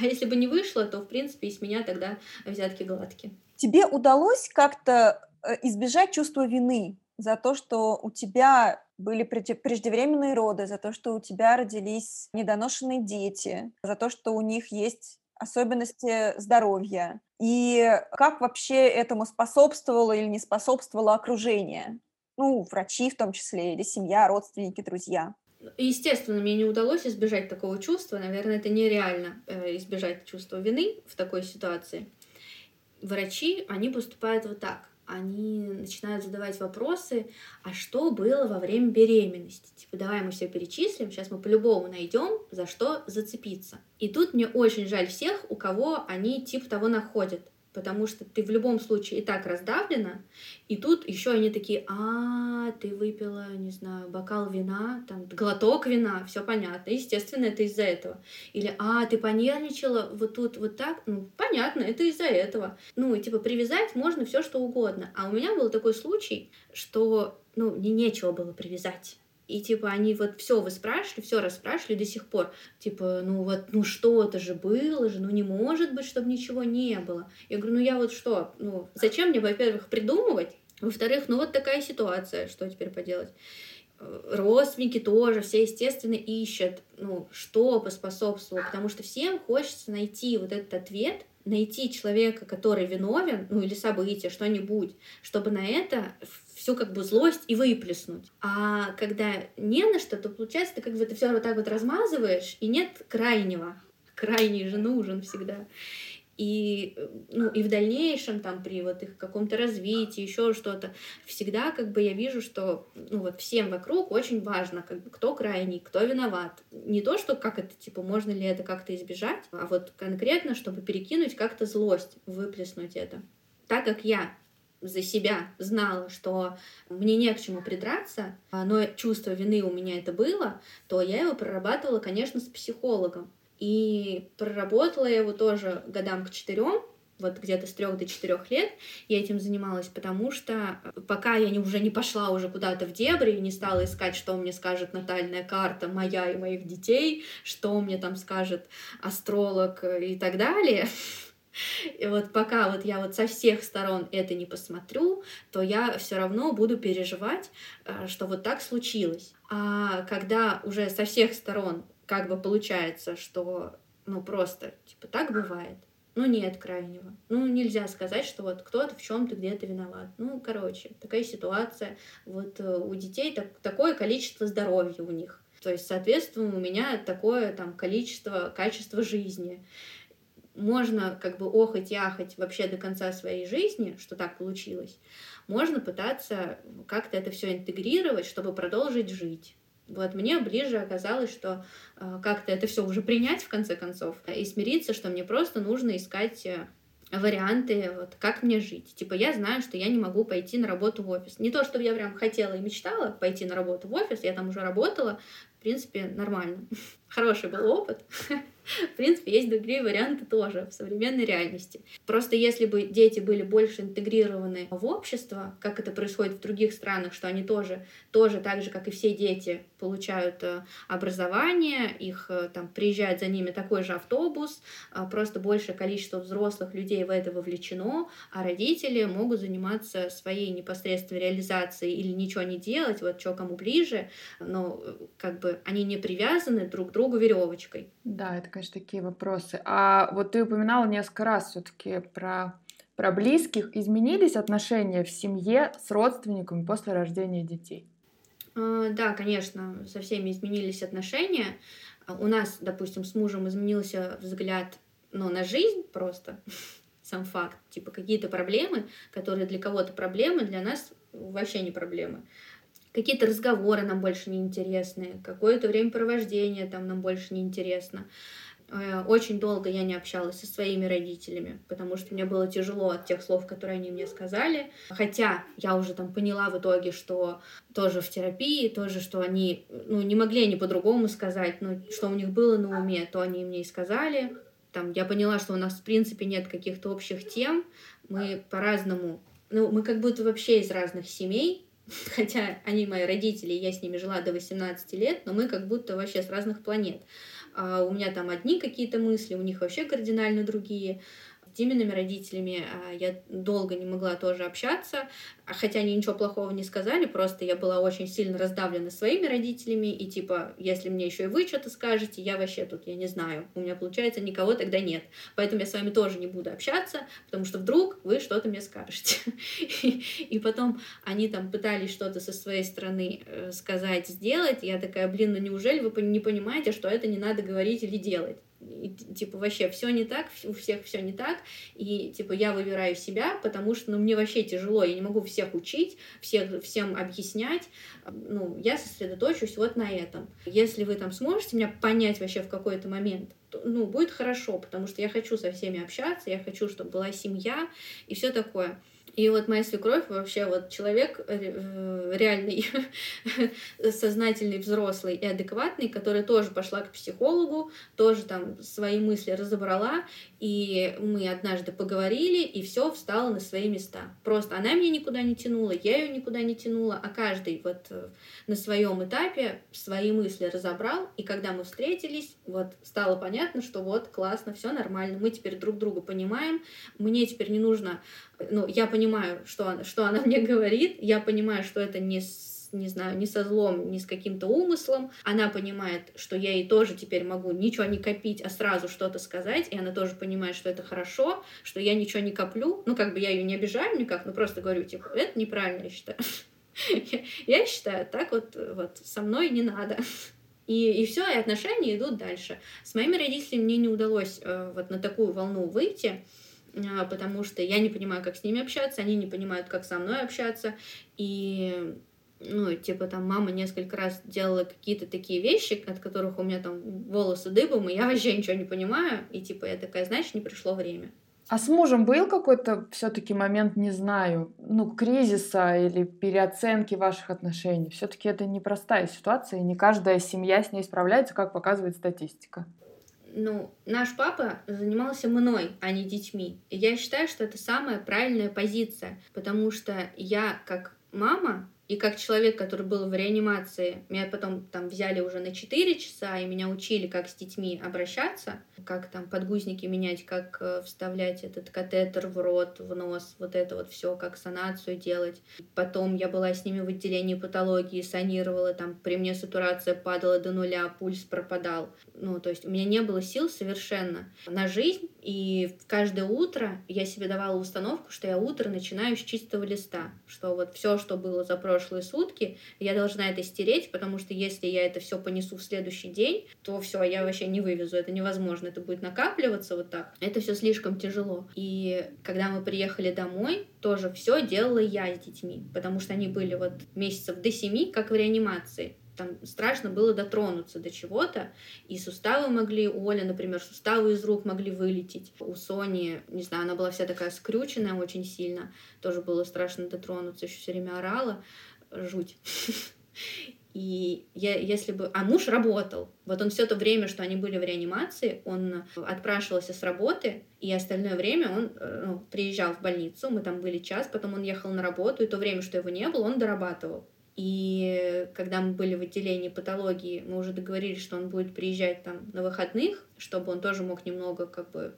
А если бы не вышло, то, в принципе, из меня тогда взятки гладкие. Тебе удалось как-то э, избежать чувства вины за то, что у тебя были преждевременные роды, за то, что у тебя родились недоношенные дети, за то, что у них есть особенности здоровья. И как вообще этому способствовало или не способствовало окружение? Ну, врачи в том числе, или семья, родственники, друзья. Естественно, мне не удалось избежать такого чувства. Наверное, это нереально э, избежать чувства вины в такой ситуации. Врачи, они поступают вот так они начинают задавать вопросы, а что было во время беременности? Типа, давай мы все перечислим, сейчас мы по-любому найдем, за что зацепиться. И тут мне очень жаль всех, у кого они типа того находят. Потому что ты в любом случае и так раздавлена, и тут еще они такие, а, ты выпила, не знаю, бокал вина, там, глоток вина, все понятно, естественно, это из-за этого. Или, а, ты понервничала вот тут, вот так, ну, понятно, это из-за этого. Ну, и типа привязать можно все что угодно. А у меня был такой случай, что, ну, мне нечего было привязать. И типа они вот все вы спрашивали, все расспрашивали до сих пор. Типа, ну вот, ну что-то же было же, ну не может быть, чтобы ничего не было. Я говорю, ну я вот что, ну зачем мне, во-первых, придумывать, во-вторых, ну вот такая ситуация, что теперь поделать? Э, родственники тоже все, естественно, ищут, ну, что поспособствовало, потому что всем хочется найти вот этот ответ, найти человека, который виновен, ну или событие, что-нибудь, чтобы на это всю как бы злость и выплеснуть. А когда не на что, то получается, ты как бы это все вот так вот размазываешь, и нет крайнего. Крайний же нужен всегда. И, ну, и в дальнейшем, там, при вот их каком-то развитии, еще что-то, всегда как бы я вижу, что ну, вот всем вокруг очень важно, как кто крайний, кто виноват. Не то, что как это, типа, можно ли это как-то избежать, а вот конкретно, чтобы перекинуть как-то злость, выплеснуть это. Так как я за себя знала, что мне не к чему придраться, но чувство вины у меня это было, то я его прорабатывала, конечно, с психологом. И проработала я его тоже годам к четырем, вот где-то с трех до четырех лет я этим занималась, потому что пока я не, уже не пошла уже куда-то в дебри и не стала искать, что мне скажет натальная карта моя и моих детей, что мне там скажет астролог и так далее, И вот пока вот я вот со всех сторон это не посмотрю, то я все равно буду переживать, э, что вот так случилось. А когда уже со всех сторон как бы получается, что ну просто типа так бывает, ну нет крайнего. Ну нельзя сказать, что вот кто-то в чем-то где-то виноват. Ну, короче, такая ситуация. Вот э, у детей так, такое количество здоровья у них. То есть, соответственно, у меня такое там количество, качество жизни можно как бы охать и ахать вообще до конца своей жизни, что так получилось, можно пытаться как-то это все интегрировать, чтобы продолжить жить. Вот мне ближе оказалось, что э, как-то это все уже принять в конце концов и смириться, что мне просто нужно искать э, варианты, вот, как мне жить. Типа, я знаю, что я не могу пойти на работу в офис. Не то, чтобы я прям хотела и мечтала пойти на работу в офис, я там уже работала, принципе, нормально. Хороший был опыт. В принципе, есть другие варианты тоже в современной реальности. Просто если бы дети были больше интегрированы в общество, как это происходит в других странах, что они тоже, тоже так же, как и все дети, получают э, образование, их э, там приезжает за ними такой же автобус, а просто большее количество взрослых людей в это вовлечено, а родители могут заниматься своей непосредственной реализацией или ничего не делать, вот что кому ближе, но э, как бы они не привязаны друг к другу веревочкой. Да, это конечно, такие вопросы. А вот ты упоминала несколько раз все-таки про, про близких. Изменились отношения в семье с родственниками после рождения детей? А, да, конечно, со всеми изменились отношения. У нас, допустим, с мужем изменился взгляд ну, на жизнь просто, сам факт. Типа какие-то проблемы, которые для кого-то проблемы, для нас вообще не проблемы какие-то разговоры нам больше не интересны, какое-то времяпровождение там нам больше не интересно. Э, очень долго я не общалась со своими родителями, потому что мне было тяжело от тех слов, которые они мне сказали. Хотя я уже там поняла в итоге, что тоже в терапии, тоже, что они ну, не могли они по-другому сказать, но что у них было на уме, то они мне и сказали. Там, я поняла, что у нас в принципе нет каких-то общих тем, мы по-разному, ну, мы как будто вообще из разных семей, хотя они мои родители, я с ними жила до 18 лет, но мы как будто вообще с разных планет. А у меня там одни какие-то мысли, у них вообще кардинально другие. Димиными родителями а, я долго не могла тоже общаться, а хотя они ничего плохого не сказали, просто я была очень сильно раздавлена своими родителями, и типа, если мне еще и вы что-то скажете, я вообще тут, я не знаю, у меня получается никого тогда нет. Поэтому я с вами тоже не буду общаться, потому что вдруг вы что-то мне скажете. И потом они там пытались что-то со своей стороны э, сказать, сделать, я такая, блин, ну неужели вы не понимаете, что это не надо говорить или делать? И, типа, вообще все не так, у всех все не так, и, типа, я выбираю себя, потому что, ну, мне вообще тяжело, я не могу всех учить, всех, всем объяснять, ну, я сосредоточусь вот на этом. Если вы там сможете меня понять вообще в какой-то момент, то, ну, будет хорошо, потому что я хочу со всеми общаться, я хочу, чтобы была семья и все такое. И вот моя свекровь вообще вот человек э, реальный, сознательный, взрослый и адекватный, который тоже пошла к психологу, тоже там свои мысли разобрала, и мы однажды поговорили, и все встало на свои места. Просто она меня никуда не тянула, я ее никуда не тянула, а каждый вот э, на своем этапе свои мысли разобрал, и когда мы встретились, вот стало понятно, что вот классно, все нормально, мы теперь друг друга понимаем, мне теперь не нужно ну, я понимаю, что она, что она мне говорит, я понимаю, что это не с не знаю, не со злом, не с каким-то умыслом. Она понимает, что я ей тоже теперь могу ничего не копить, а сразу что-то сказать, и она тоже понимает, что это хорошо, что я ничего не коплю. Ну, как бы я ее не обижаю никак, но просто говорю, типа, это неправильно, я считаю. Я считаю, так вот, вот со мной не надо. И, и все, и отношения идут дальше. С моими родителями мне не удалось э, вот на такую волну выйти. А, потому что я не понимаю, как с ними общаться, они не понимают, как со мной общаться, и ну, типа там мама несколько раз делала какие-то такие вещи, от которых у меня там волосы дыбом, и я вообще ничего не понимаю, и типа я такая, значит, не пришло время. А с мужем был какой-то все-таки момент, не знаю, ну, кризиса или переоценки ваших отношений? Все-таки это непростая ситуация, и не каждая семья с ней справляется, как показывает статистика ну, наш папа занимался мной, а не детьми. И я считаю, что это самая правильная позиция, потому что я как мама и как человек, который был в реанимации, меня потом там взяли уже на 4 часа, и меня учили, как с детьми обращаться, как там подгузники менять, как э, вставлять этот катетер в рот, в нос, вот это вот все, как санацию делать. Потом я была с ними в отделении патологии, санировала, там при мне сатурация падала до нуля, пульс пропадал. Ну, то есть у меня не было сил совершенно на жизнь, и каждое утро я себе давала установку, что я утро начинаю с чистого листа, что вот все, что было за прошлые сутки, я должна это стереть, потому что если я это все понесу в следующий день, то все, я вообще не вывезу, это невозможно, это будет накапливаться вот так. Это все слишком тяжело. И когда мы приехали домой, тоже все делала я с детьми, потому что они были вот месяцев до семи, как в реанимации там страшно было дотронуться до чего-то, и суставы могли, у Оли, например, суставы из рук могли вылететь, у Сони, не знаю, она была вся такая скрюченная очень сильно, тоже было страшно дотронуться, еще все время орала, жуть. И я, если бы... А муж работал. Вот он все то время, что они были в реанимации, он отпрашивался с работы, и остальное время он э, ну, приезжал в больницу, мы там были час, потом он ехал на работу, и то время, что его не было, он дорабатывал. И когда мы были в отделении патологии, мы уже договорились, что он будет приезжать там на выходных, чтобы он тоже мог немного как бы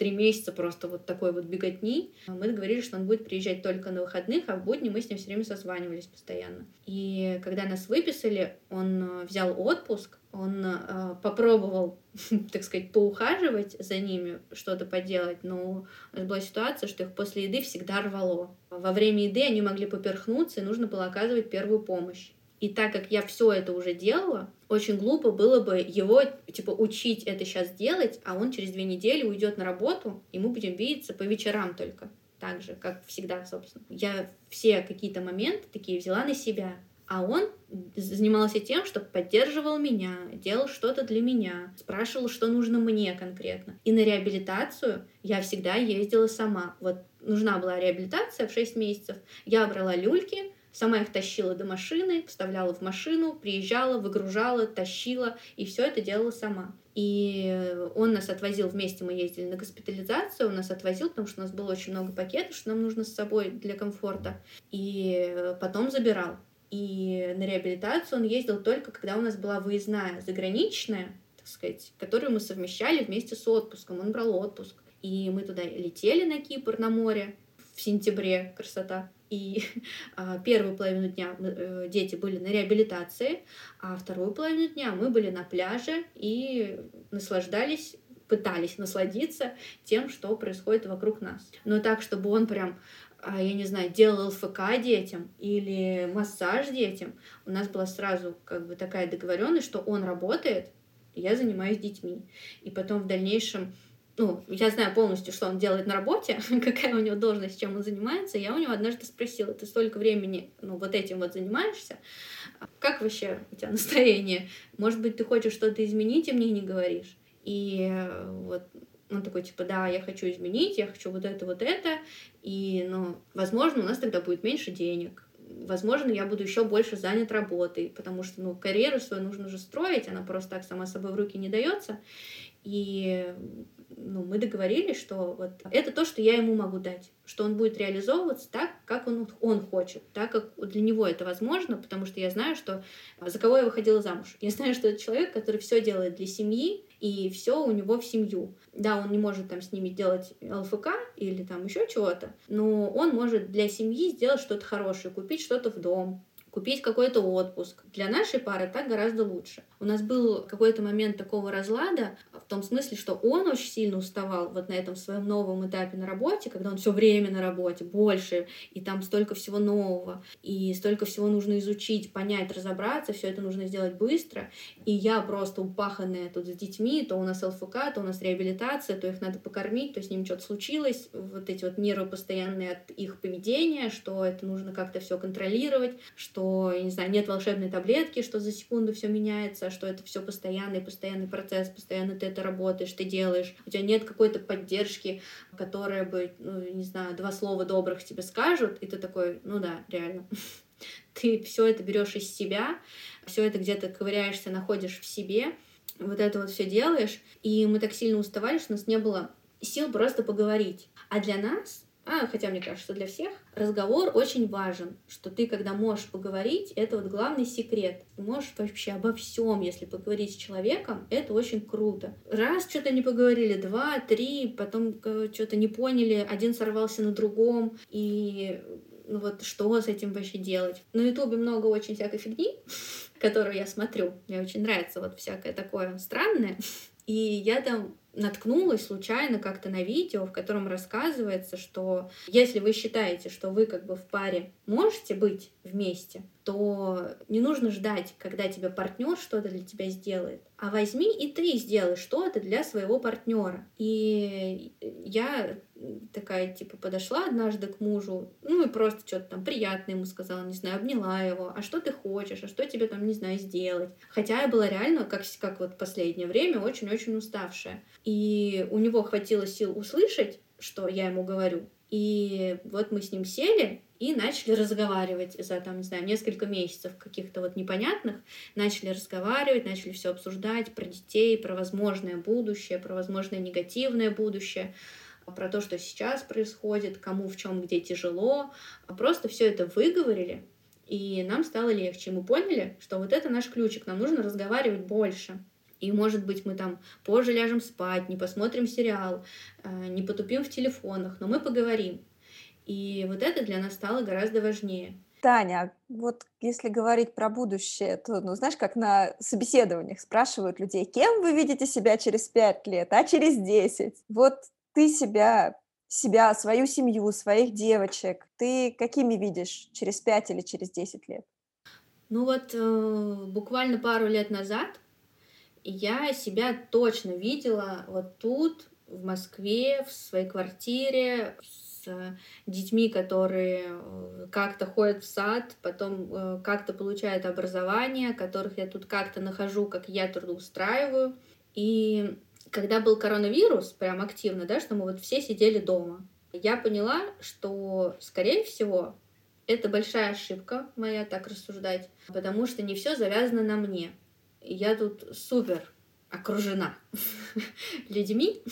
три месяца просто вот такой вот беготни. Мы договорились, что он будет приезжать только на выходных, а в будни мы с ним все время созванивались постоянно. И когда нас выписали, он э, взял отпуск, он э, попробовал, так сказать, поухаживать за ними, что-то поделать, но у нас была ситуация, что их после еды всегда рвало. Во время еды они могли поперхнуться, и нужно было оказывать первую помощь. И так как я все это уже делала, очень глупо было бы его, типа, учить это сейчас делать, а он через две недели уйдет на работу, и мы будем видеться по вечерам только. Так же, как всегда, собственно. Я все какие-то моменты такие взяла на себя. А он занимался тем, что поддерживал меня, делал что-то для меня, спрашивал, что нужно мне конкретно. И на реабилитацию я всегда ездила сама. Вот нужна была реабилитация в 6 месяцев. Я брала люльки, Сама их тащила до машины, вставляла в машину, приезжала, выгружала, тащила, и все это делала сама. И он нас отвозил вместе, мы ездили на госпитализацию, он нас отвозил, потому что у нас было очень много пакетов, что нам нужно с собой для комфорта. И потом забирал. И на реабилитацию он ездил только, когда у нас была выездная, заграничная, так сказать, которую мы совмещали вместе с отпуском. Он брал отпуск. И мы туда летели на Кипр на море в сентябре. Красота. И а, первую половину дня э, дети были на реабилитации, а вторую половину дня мы были на пляже и наслаждались пытались насладиться тем, что происходит вокруг нас. Но так, чтобы он прям я не знаю, делал ЛФК детям или массаж детям, у нас была сразу как бы такая договоренность, что он работает, я занимаюсь детьми. И потом в дальнейшем ну, я знаю полностью, что он делает на работе, какая у него должность, чем он занимается. Я у него однажды спросила, ты столько времени, ну, вот этим вот занимаешься, как вообще у тебя настроение? Может быть, ты хочешь что-то изменить и мне не говоришь? И э, вот он такой, типа, да, я хочу изменить, я хочу вот это, вот это, и, ну, возможно, у нас тогда будет меньше денег, возможно, я буду еще больше занят работой, потому что, ну, карьеру свою нужно же строить, она просто так сама собой в руки не дается. И ну, мы договорились, что вот это то, что я ему могу дать, что он будет реализовываться так, как он, он хочет, так, как для него это возможно, потому что я знаю, что за кого я выходила замуж. Я знаю, что это человек, который все делает для семьи, и все у него в семью. Да, он не может там с ними делать ЛФК или там еще чего-то, но он может для семьи сделать что-то хорошее, купить что-то в дом, купить какой-то отпуск. Для нашей пары так гораздо лучше. У нас был какой-то момент такого разлада, в том смысле, что он очень сильно уставал вот на этом своем новом этапе на работе, когда он все время на работе, больше, и там столько всего нового, и столько всего нужно изучить, понять, разобраться, все это нужно сделать быстро. И я просто упаханная тут с детьми, то у нас ЛФК, то у нас реабилитация, то их надо покормить, то с ним что-то случилось, вот эти вот нервы постоянные от их поведения, что это нужно как-то все контролировать, что, я не знаю, нет волшебной таблетки, что за секунду все меняется, что это все постоянный, постоянный процесс, постоянно ты это работаешь, ты делаешь. У тебя нет какой-то поддержки, которая бы, ну, не знаю, два слова добрых тебе скажут, и ты такой, ну да, реально. Ты все это берешь из себя, все это где-то ковыряешься, находишь в себе, вот это вот все делаешь. И мы так сильно уставали, что у нас не было сил просто поговорить. А для нас а, хотя мне кажется, что для всех разговор очень важен, что ты, когда можешь поговорить, это вот главный секрет. Ты можешь вообще обо всем, если поговорить с человеком, это очень круто. Раз что-то не поговорили, два, три, потом э, что-то не поняли, один сорвался на другом, и ну вот что с этим вообще делать? На Ютубе много очень всякой фигни, которую я смотрю. Мне очень нравится вот всякое такое странное. И я там наткнулась случайно как-то на видео, в котором рассказывается, что если вы считаете, что вы как бы в паре можете быть вместе, то не нужно ждать, когда тебе партнер что-то для тебя сделает, а возьми и ты сделай что-то для своего партнера. И я такая, типа, подошла однажды к мужу, ну и просто что-то там приятное ему сказала, не знаю, обняла его, а что ты хочешь, а что тебе там, не знаю, сделать. Хотя я была реально, как, как вот последнее время, очень-очень уставшая. И у него хватило сил услышать, что я ему говорю. И вот мы с ним сели и начали разговаривать за, там, не знаю, несколько месяцев каких-то вот непонятных. Начали разговаривать, начали все обсуждать про детей, про возможное будущее, про возможное негативное будущее про то, что сейчас происходит, кому в чем где тяжело. Просто все это выговорили, и нам стало легче. Мы поняли, что вот это наш ключик, нам нужно разговаривать больше. И, может быть, мы там позже ляжем спать, не посмотрим сериал, э, не потупим в телефонах, но мы поговорим. И вот это для нас стало гораздо важнее. Таня, вот если говорить про будущее, то, ну, знаешь, как на собеседованиях спрашивают людей, кем вы видите себя через пять лет, а через десять? Вот ты себя, себя, свою семью, своих девочек, ты какими видишь через пять или через десять лет? Ну вот э, буквально пару лет назад я себя точно видела вот тут, в Москве, в своей квартире, с детьми, которые э, как-то ходят в сад, потом э, как-то получают образование, которых я тут как-то нахожу, как я трудоустраиваю. И когда был коронавирус, прям активно, да, что мы вот все сидели дома, я поняла, что, скорее всего, это большая ошибка моя так рассуждать, потому что не все завязано на мне я тут супер окружена людьми,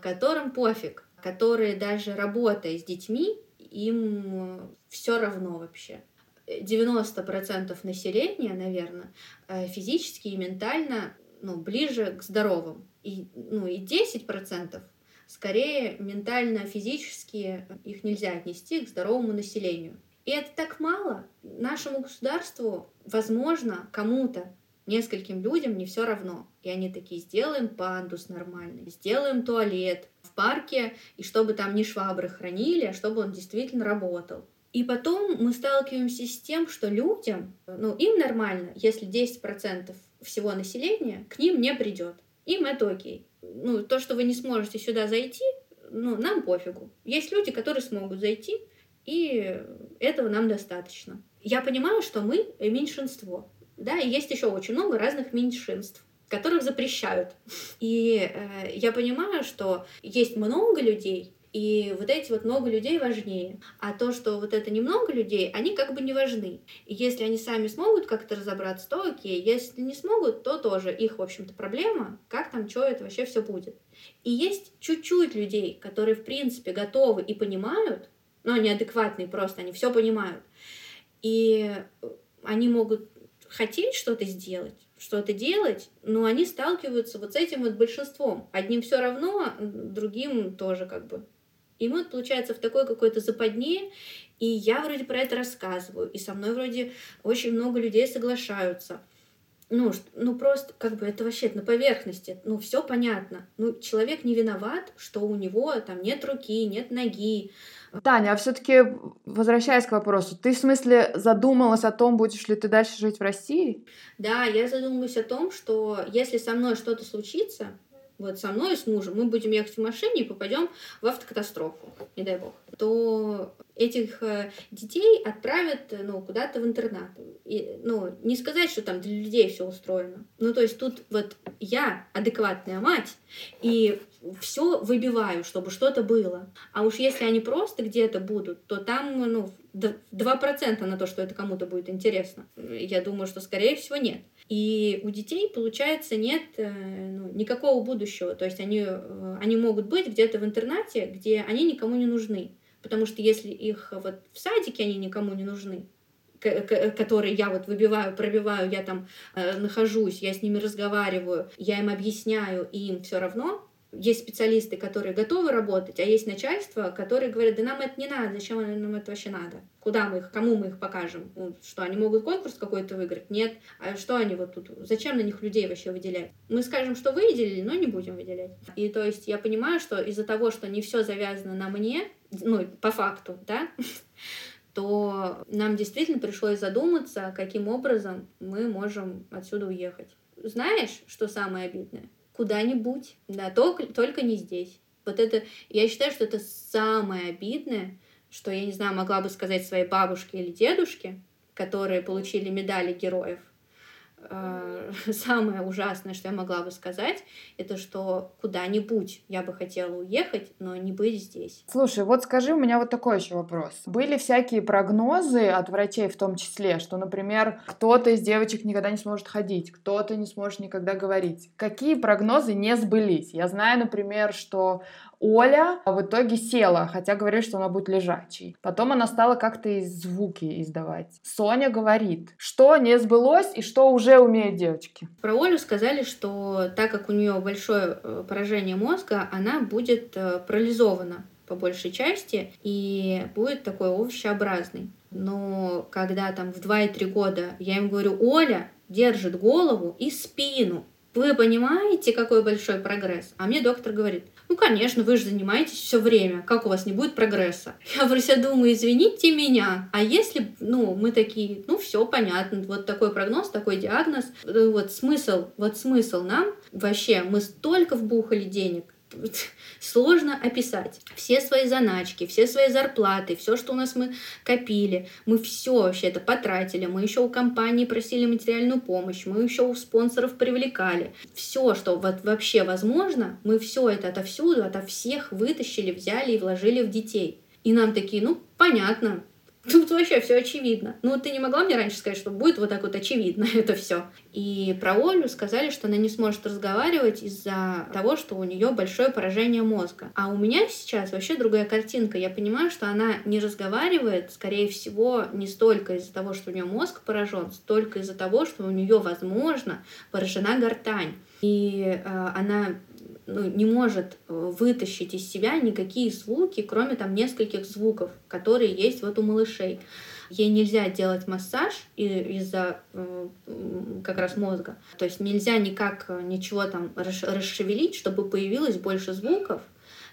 которым пофиг, которые даже работая с детьми, им все равно вообще. 90% населения, наверное, э, физически и ментально ну, ближе к здоровым. И, ну, и 10% скорее ментально, физически их нельзя отнести к здоровому населению. И это так мало. Нашему государству, возможно, кому-то нескольким людям не все равно. И они такие, сделаем пандус нормальный, сделаем туалет в парке, и чтобы там не швабры хранили, а чтобы он действительно работал. И потом мы сталкиваемся с тем, что людям, ну, им нормально, если 10% всего населения к ним не придет. Им это окей. Ну, то, что вы не сможете сюда зайти, ну, нам пофигу. Есть люди, которые смогут зайти, и этого нам достаточно. Я понимаю, что мы меньшинство, да, и есть еще очень много разных меньшинств которых запрещают. И э, я понимаю, что есть много людей, и вот эти вот много людей важнее. А то, что вот это немного людей, они как бы не важны. И если они сами смогут как-то разобраться, то окей. Если не смогут, то тоже их, в общем-то, проблема, как там, что это вообще все будет. И есть чуть-чуть людей, которые, в принципе, готовы и понимают, но они адекватные просто, они все понимают. И они могут хотеть что-то сделать, что-то делать, но они сталкиваются вот с этим вот большинством. Одним все равно, другим тоже как бы. И мы, получается, в такой какой-то западне, и я вроде про это рассказываю, и со мной вроде очень много людей соглашаются. Ну, ну просто как бы это вообще на поверхности, ну все понятно. Ну человек не виноват, что у него там нет руки, нет ноги, Таня, а все-таки возвращаясь к вопросу, ты в смысле задумалась о том, будешь ли ты дальше жить в России? Да, я задумалась о том, что если со мной что-то случится, вот со мной и с мужем, мы будем ехать в машине и попадем в автокатастрофу, не дай бог, то этих э, детей отправят э, ну, куда-то в интернат. И, ну, не сказать, что там для людей все устроено. Ну, то есть тут вот я адекватная мать, и все выбиваю, чтобы что-то было. А уж если они просто где-то будут, то там, ну, 2% на то, что это кому-то будет интересно. Я думаю, что, скорее всего, нет. И у детей, получается, нет э, ну, никакого будущего. То есть они, э, они могут быть где-то в интернате, где они никому не нужны. Потому что если их вот в садике они никому не нужны, которые я вот выбиваю, пробиваю, я там э, нахожусь, я с ними разговариваю, я им объясняю, и им все равно, есть специалисты, которые готовы работать, а есть начальство, которые говорят, да нам это не надо, зачем нам это вообще надо? Куда мы их, кому мы их покажем? Ну, что, они могут конкурс какой-то выиграть? Нет. А что они вот тут, зачем на них людей вообще выделять? Мы скажем, что выделили, но не будем выделять. И то есть я понимаю, что из-за того, что не все завязано на мне, ну, по факту, да, то нам действительно пришлось задуматься, каким образом мы можем отсюда уехать. Знаешь, что самое обидное? Куда-нибудь, да, только, только не здесь. Вот это, я считаю, что это самое обидное, что я не знаю, могла бы сказать своей бабушке или дедушке, которые получили медали героев, самое ужасное, что я могла бы сказать, это что куда-нибудь я бы хотела уехать, но не быть здесь. Слушай, вот скажи, у меня вот такой еще вопрос. Были всякие прогнозы от врачей в том числе, что, например, кто-то из девочек никогда не сможет ходить, кто-то не сможет никогда говорить. Какие прогнозы не сбылись? Я знаю, например, что Оля в итоге села, хотя говорили, что она будет лежачей. Потом она стала как-то звуки издавать. Соня говорит, что не сбылось и что уже умеют девочки. Про Олю сказали, что так как у нее большое э, поражение мозга, она будет э, парализована по большей части и будет такой овощеобразный. Но когда там в 2-3 года я им говорю, Оля держит голову и спину, вы понимаете, какой большой прогресс? А мне доктор говорит, ну, конечно, вы же занимаетесь все время. Как у вас не будет прогресса? Я про себя думаю, извините меня. А если, ну, мы такие, ну, все понятно, вот такой прогноз, такой диагноз, э, вот смысл, вот смысл нам вообще, мы столько вбухали денег, сложно описать. Все свои заначки, все свои зарплаты, все, что у нас мы копили, мы все вообще это потратили. Мы еще у компании просили материальную помощь, мы еще у спонсоров привлекали. Все, что вот вообще возможно, мы все это отовсюду, ото всех вытащили, взяли и вложили в детей. И нам такие, ну, понятно, Тут вообще все очевидно. Ну, ты не могла мне раньше сказать, что будет вот так вот очевидно это все. И про Олю сказали, что она не сможет разговаривать из-за того, что у нее большое поражение мозга. А у меня сейчас вообще другая картинка. Я понимаю, что она не разговаривает, скорее всего, не столько из-за того, что у нее мозг поражен, столько из-за того, что у нее, возможно, поражена гортань. И э, она ну, не может э, вытащить из себя никакие звуки, кроме там нескольких звуков, которые есть вот у малышей. Ей нельзя делать массаж из-за э, как раз мозга. То есть нельзя никак ничего там расшевелить, чтобы появилось больше звуков,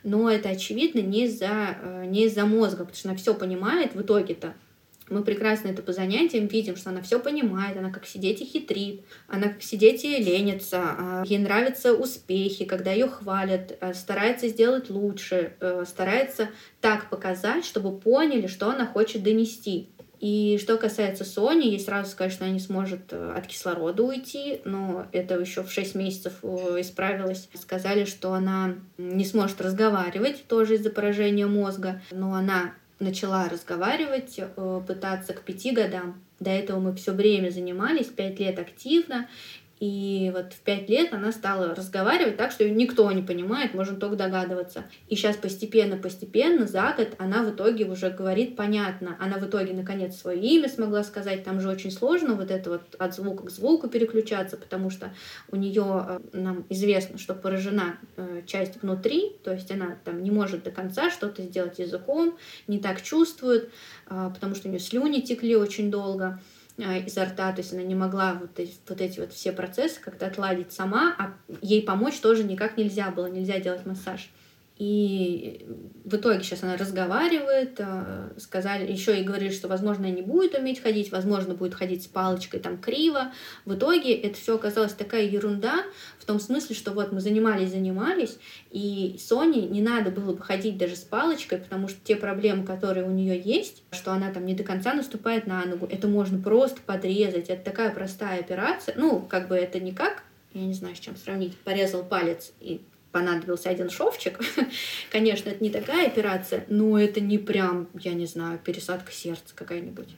но это очевидно не из-за не из-за мозга, потому что она все понимает в итоге-то, Мы прекрасно это по занятиям видим, что она все понимает, она как все дети хитрит, она как все дети ленится, а, ей нравятся успехи, когда ее хвалят, а, старается сделать лучше, э, старается так показать, чтобы поняли, что она хочет донести. И что касается Сони, ей сразу сказать, что она не сможет э, от кислорода уйти, но это еще в 6 месяцев э, исправилось. Сказали, что она не сможет разговаривать, тоже из-за поражения мозга, но она начала разговаривать, э, пытаться к пяти годам. До этого мы все время занимались, пять лет активно, и вот в пять лет она стала разговаривать так, что ее никто не понимает, можно только догадываться. И сейчас постепенно-постепенно, за год, она в итоге уже говорит понятно. Она в итоге, наконец, свое имя смогла сказать. Там же очень сложно вот это вот от звука к звуку переключаться, потому что у нее, э, нам известно, что поражена э, часть внутри, то есть она там не может до конца что-то сделать языком, не так чувствует, а, потому что у нее слюни текли очень долго. А, изо рта, то есть она не могла вот вот эти вот все процессы как-то отладить сама, а ей помочь тоже никак нельзя было, нельзя делать массаж. И в итоге сейчас она разговаривает, а, сказали, еще и говорили, что, возможно, не будет уметь ходить, возможно, будет ходить с палочкой там криво. В итоге это все оказалось такая ерунда, в том смысле, что вот мы занимались, занимались, и Соне не надо было бы ходить даже с палочкой, потому что те проблемы, которые у нее есть, что она там не до конца наступает на ногу, это можно просто подрезать, это такая простая операция, ну, как бы это не как я не знаю, с чем сравнить, порезал палец и понадобился один шовчик. Конечно, это не такая операция, но это не прям, я не знаю, пересадка сердца какая-нибудь.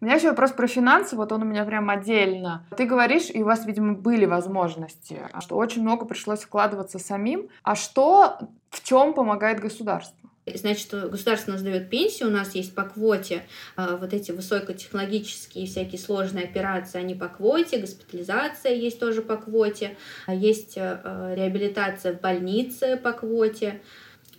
У меня еще вопрос про финансы, вот он у меня прям отдельно. Ты говоришь, и у вас, видимо, были возможности, что очень много пришлось вкладываться самим. А что, в чем помогает государство? Значит, государство нас дает пенсию, у нас есть по квоте э, вот эти высокотехнологические всякие сложные операции, они по квоте, госпитализация есть тоже по квоте, есть э, реабилитация в больнице по квоте.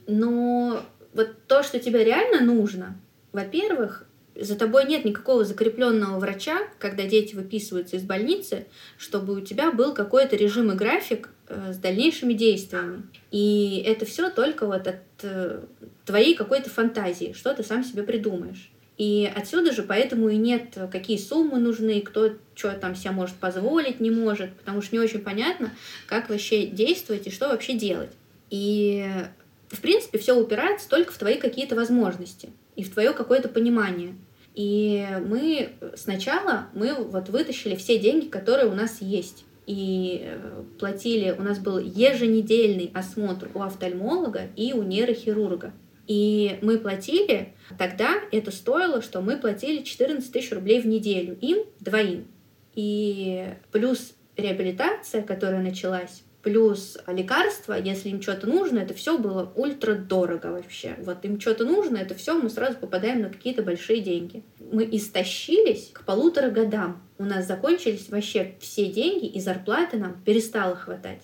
Но вот то, что тебе реально нужно, во-первых, за тобой нет никакого закрепленного врача, когда дети выписываются из больницы, чтобы у тебя был какой-то режим и график с дальнейшими действиями. И это все только вот от э, твоей какой-то фантазии, что ты сам себе придумаешь. И отсюда же поэтому и нет, какие суммы нужны, кто что там себе может позволить, не может, потому что не очень понятно, как вообще действовать и что вообще делать. И, в принципе, все упирается только в твои какие-то возможности и в твое какое-то понимание. И мы сначала мы вот вытащили все деньги, которые у нас есть. И э, платили, у нас был еженедельный осмотр у офтальмолога и у нейрохирурга. И мы платили, тогда это стоило, что мы платили 14 тысяч рублей в неделю им двоим. И плюс реабилитация, которая началась, плюс лекарства, если им что-то нужно, это все было ультра дорого вообще. Вот им что-то нужно, это все мы сразу попадаем на какие-то большие деньги. Мы истощились к полутора годам. У нас закончились вообще все деньги, и зарплаты нам перестало хватать.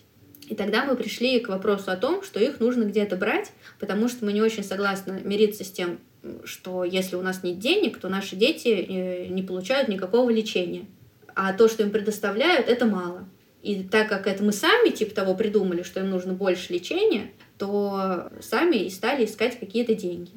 И тогда мы пришли к вопросу о том, что их нужно где-то брать, потому что мы не очень согласны мириться с тем, что если у нас нет денег, то наши дети э, не получают никакого лечения. А то, что им предоставляют, это мало. И так как это мы сами, типа того, придумали, что им нужно больше лечения, то сами и стали искать какие-то деньги.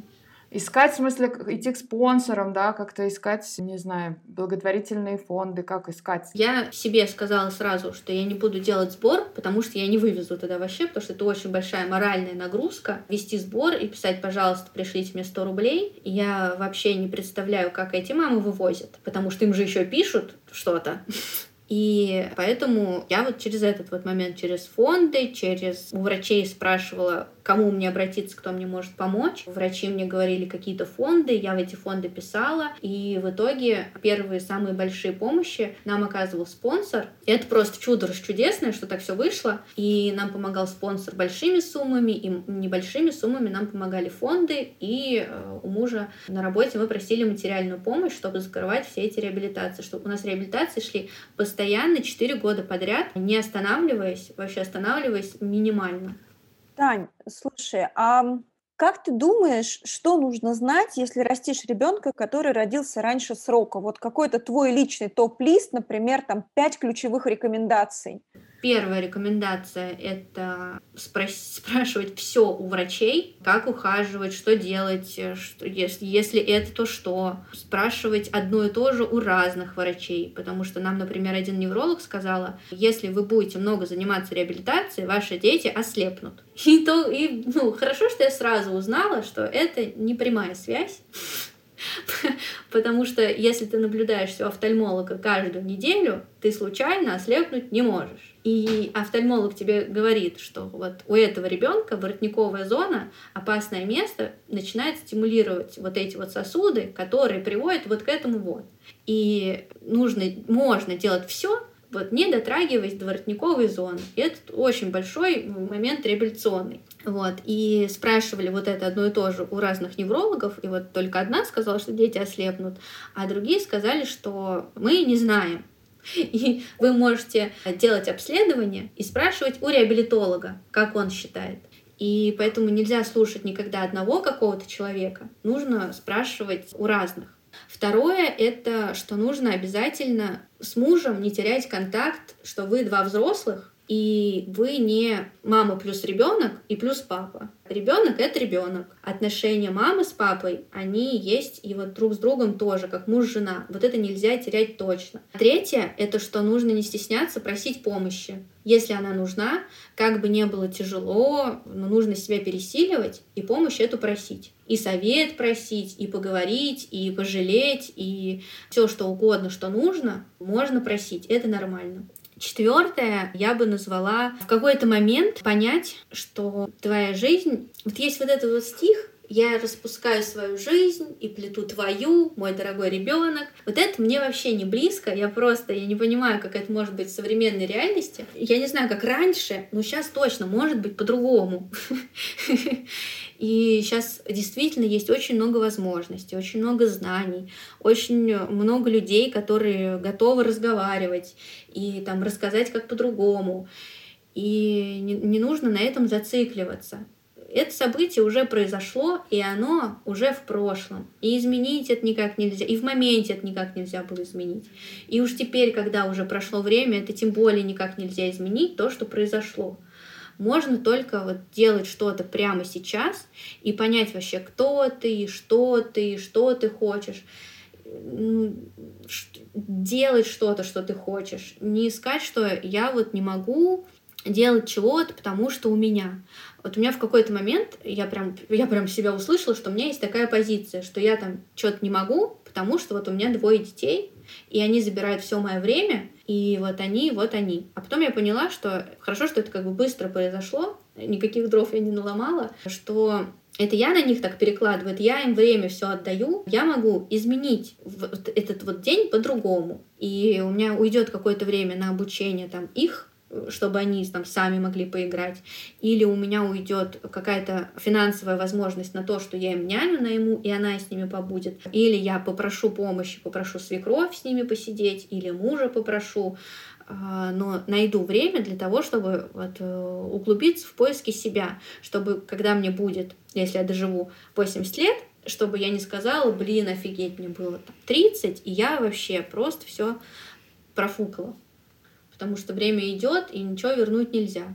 Искать, в смысле, идти к спонсорам, да, как-то искать, не знаю, благотворительные фонды, как искать? Я себе сказала сразу, что я не буду делать сбор, потому что я не вывезу туда вообще, потому что это очень большая моральная нагрузка. Вести сбор и писать, пожалуйста, пришлите мне 100 рублей. Я вообще не представляю, как эти мамы вывозят, потому что им же еще пишут что-то. И поэтому я вот через этот вот момент, через фонды, через у врачей спрашивала, кому мне обратиться, кто мне может помочь. Врачи мне говорили какие-то фонды, я в эти фонды писала, и в итоге первые самые большие помощи нам оказывал спонсор. И это просто чудо чудесное, что так все вышло. И нам помогал спонсор большими суммами, и небольшими суммами нам помогали фонды, и э, у мужа на работе мы просили материальную помощь, чтобы закрывать все эти реабилитации, чтобы у нас реабилитации шли постоянно 4 года подряд, не останавливаясь, вообще останавливаясь минимально. Тань, слушай, а как ты думаешь, что нужно знать, если растишь ребенка, который родился раньше срока? Вот какой-то твой личный топ-лист, например, там пять ключевых рекомендаций. Первая рекомендация — это спрос- спрашивать все у врачей, как ухаживать, что делать, что, если, если это, то что. Спрашивать одно и то же у разных врачей, потому что нам, например, один невролог сказала, если вы будете много заниматься реабилитацией, ваши дети ослепнут. И то, и, ну, хорошо, что я сразу узнала, что это не прямая связь, Потому что если ты наблюдаешься у офтальмолога каждую неделю, ты случайно ослепнуть не можешь. И офтальмолог тебе говорит, что вот у этого ребенка воротниковая зона, опасное место, начинает стимулировать вот эти вот сосуды, которые приводят вот к этому вот. И нужно, можно делать все, вот не дотрагиваясь до воротниковой зоны. И это очень большой момент реабилитационный. Вот. И спрашивали вот это одно и то же у разных неврологов, и вот только одна сказала, что дети ослепнут, а другие сказали, что мы не знаем. И вы можете делать обследование и спрашивать у реабилитолога, как он считает. И поэтому нельзя слушать никогда одного какого-то человека, нужно спрашивать у разных. Второе — это что нужно обязательно с мужем не терять контакт, что вы два взрослых, и вы не мама плюс ребенок и плюс папа. Ребенок это ребенок. Отношения мамы с папой, они есть и вот друг с другом тоже, как муж-жена. Вот это нельзя терять точно. Третье, это что нужно не стесняться просить помощи. Если она нужна, как бы не было тяжело, но нужно себя пересиливать и помощь эту просить. И совет просить, и поговорить, и пожалеть, и все что угодно, что нужно, можно просить. Это нормально. Четвертое, я бы назвала в какой-то момент понять, что твоя жизнь... Вот есть вот этот вот стих, я распускаю свою жизнь и плету твою, мой дорогой ребенок. Вот это мне вообще не близко. Я просто, я не понимаю, как это может быть в современной реальности. Я не знаю, как раньше, но сейчас точно может быть по-другому. И сейчас действительно есть очень много возможностей, очень много знаний, очень много людей, которые готовы разговаривать и там рассказать как по-другому. И не, не нужно на этом зацикливаться. Это событие уже произошло, и оно уже в прошлом. И изменить это никак нельзя. И в моменте это никак нельзя было изменить. И уж теперь, когда уже прошло время, это тем более никак нельзя изменить то, что произошло. Можно только вот делать что-то прямо сейчас и понять вообще, кто ты, что ты, что ты хочешь делать что-то, что ты хочешь. Не искать, что я вот не могу делать чего-то, потому что у меня. Вот у меня в какой-то момент я прям, я прям себя услышала, что у меня есть такая позиция, что я там что-то не могу, потому что вот у меня двое детей, и они забирают все мое время, и вот они, вот они. А потом я поняла, что хорошо, что это как бы быстро произошло, никаких дров я не наломала, что это я на них так перекладываю, это я им время все отдаю, я могу изменить вот этот вот день по-другому. И у меня уйдет какое-то время на обучение там их чтобы они там сами могли поиграть, или у меня уйдет какая-то финансовая возможность на то, что я им няню найму, и она с ними побудет, или я попрошу помощи, попрошу свекровь с ними посидеть, или мужа попрошу, а, но найду время для того, чтобы вот, э, углубиться в поиски себя, чтобы когда мне будет, если я доживу 80 лет, чтобы я не сказала, блин, офигеть, мне было там 30, и я вообще просто все профукала потому что время идет, и ничего вернуть нельзя.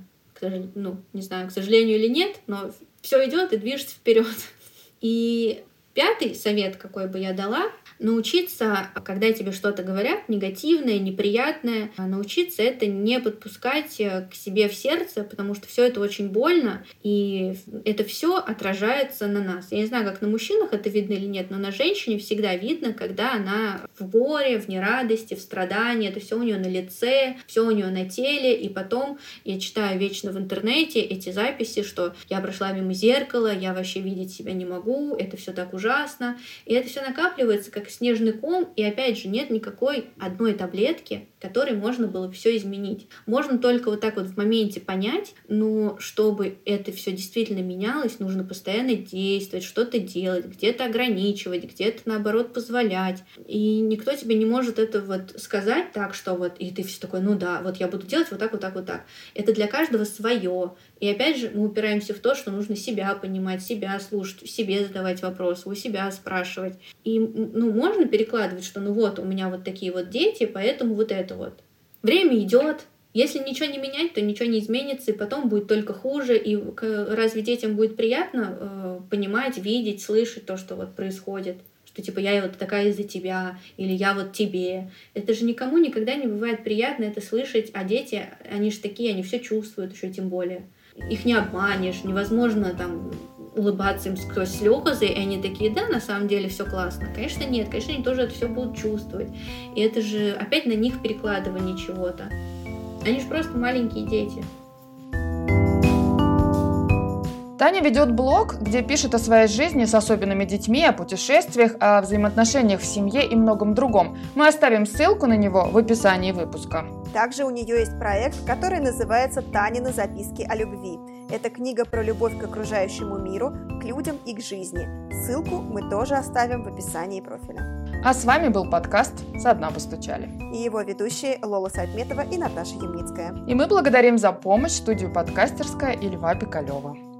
Ну, не знаю, к сожалению или нет, но все идет и движется вперед. И пятый совет, какой бы я дала, научиться, когда тебе что-то говорят, негативное, неприятное, а научиться это не подпускать э, к себе в сердце, потому что все это очень больно, и это все отражается на нас. Я не знаю, как на мужчинах это видно или нет, но на женщине всегда видно, когда она в горе, в нерадости, в страдании, это все у нее на лице, все у нее на теле, и потом я читаю вечно в интернете эти записи, что я прошла мимо зеркала, я вообще видеть себя не могу, это все так ужасно, и это все накапливается как снежный ком, и опять же нет никакой одной таблетки, которой можно было все изменить. Можно только вот так вот в моменте понять, но чтобы это все действительно менялось, нужно постоянно действовать, что-то делать, где-то ограничивать, где-то наоборот позволять. И никто тебе не может это вот сказать так, что вот, и ты все такой, ну да, вот я буду делать вот так, вот так, вот так. Это для каждого свое. И опять же, мы упираемся в то, что нужно себя понимать, себя слушать, себе задавать вопросы, у себя спрашивать. И, ну, можно перекладывать, что ну вот, у меня вот такие вот дети, поэтому вот это вот. Время идет, Если ничего не менять, то ничего не изменится, и потом будет только хуже. И разве детям будет приятно э, понимать, видеть, слышать то, что вот происходит? Что типа я вот такая из-за тебя, или я вот тебе. Это же никому никогда не бывает приятно это слышать, а дети, они же такие, они все чувствуют еще тем более. Их не обманешь, невозможно там улыбаться им сквозь слезы, и они такие, да, на самом деле все классно. Конечно, нет, конечно, они тоже это все будут чувствовать. И это же опять на них перекладывание чего-то. Они же просто маленькие дети. Таня ведет блог, где пишет о своей жизни с особенными детьми, о путешествиях, о взаимоотношениях в семье и многом другом. Мы оставим ссылку на него в описании выпуска. Также у нее есть проект, который называется «Танины записки о любви». Это книга про любовь к окружающему миру, к людям и к жизни. Ссылку мы тоже оставим в описании профиля. А с вами был подкаст «Со дна постучали». И его ведущие Лола Сайтметова и Наташа Ямницкая. И мы благодарим за помощь студию подкастерская и Льва Пикалева.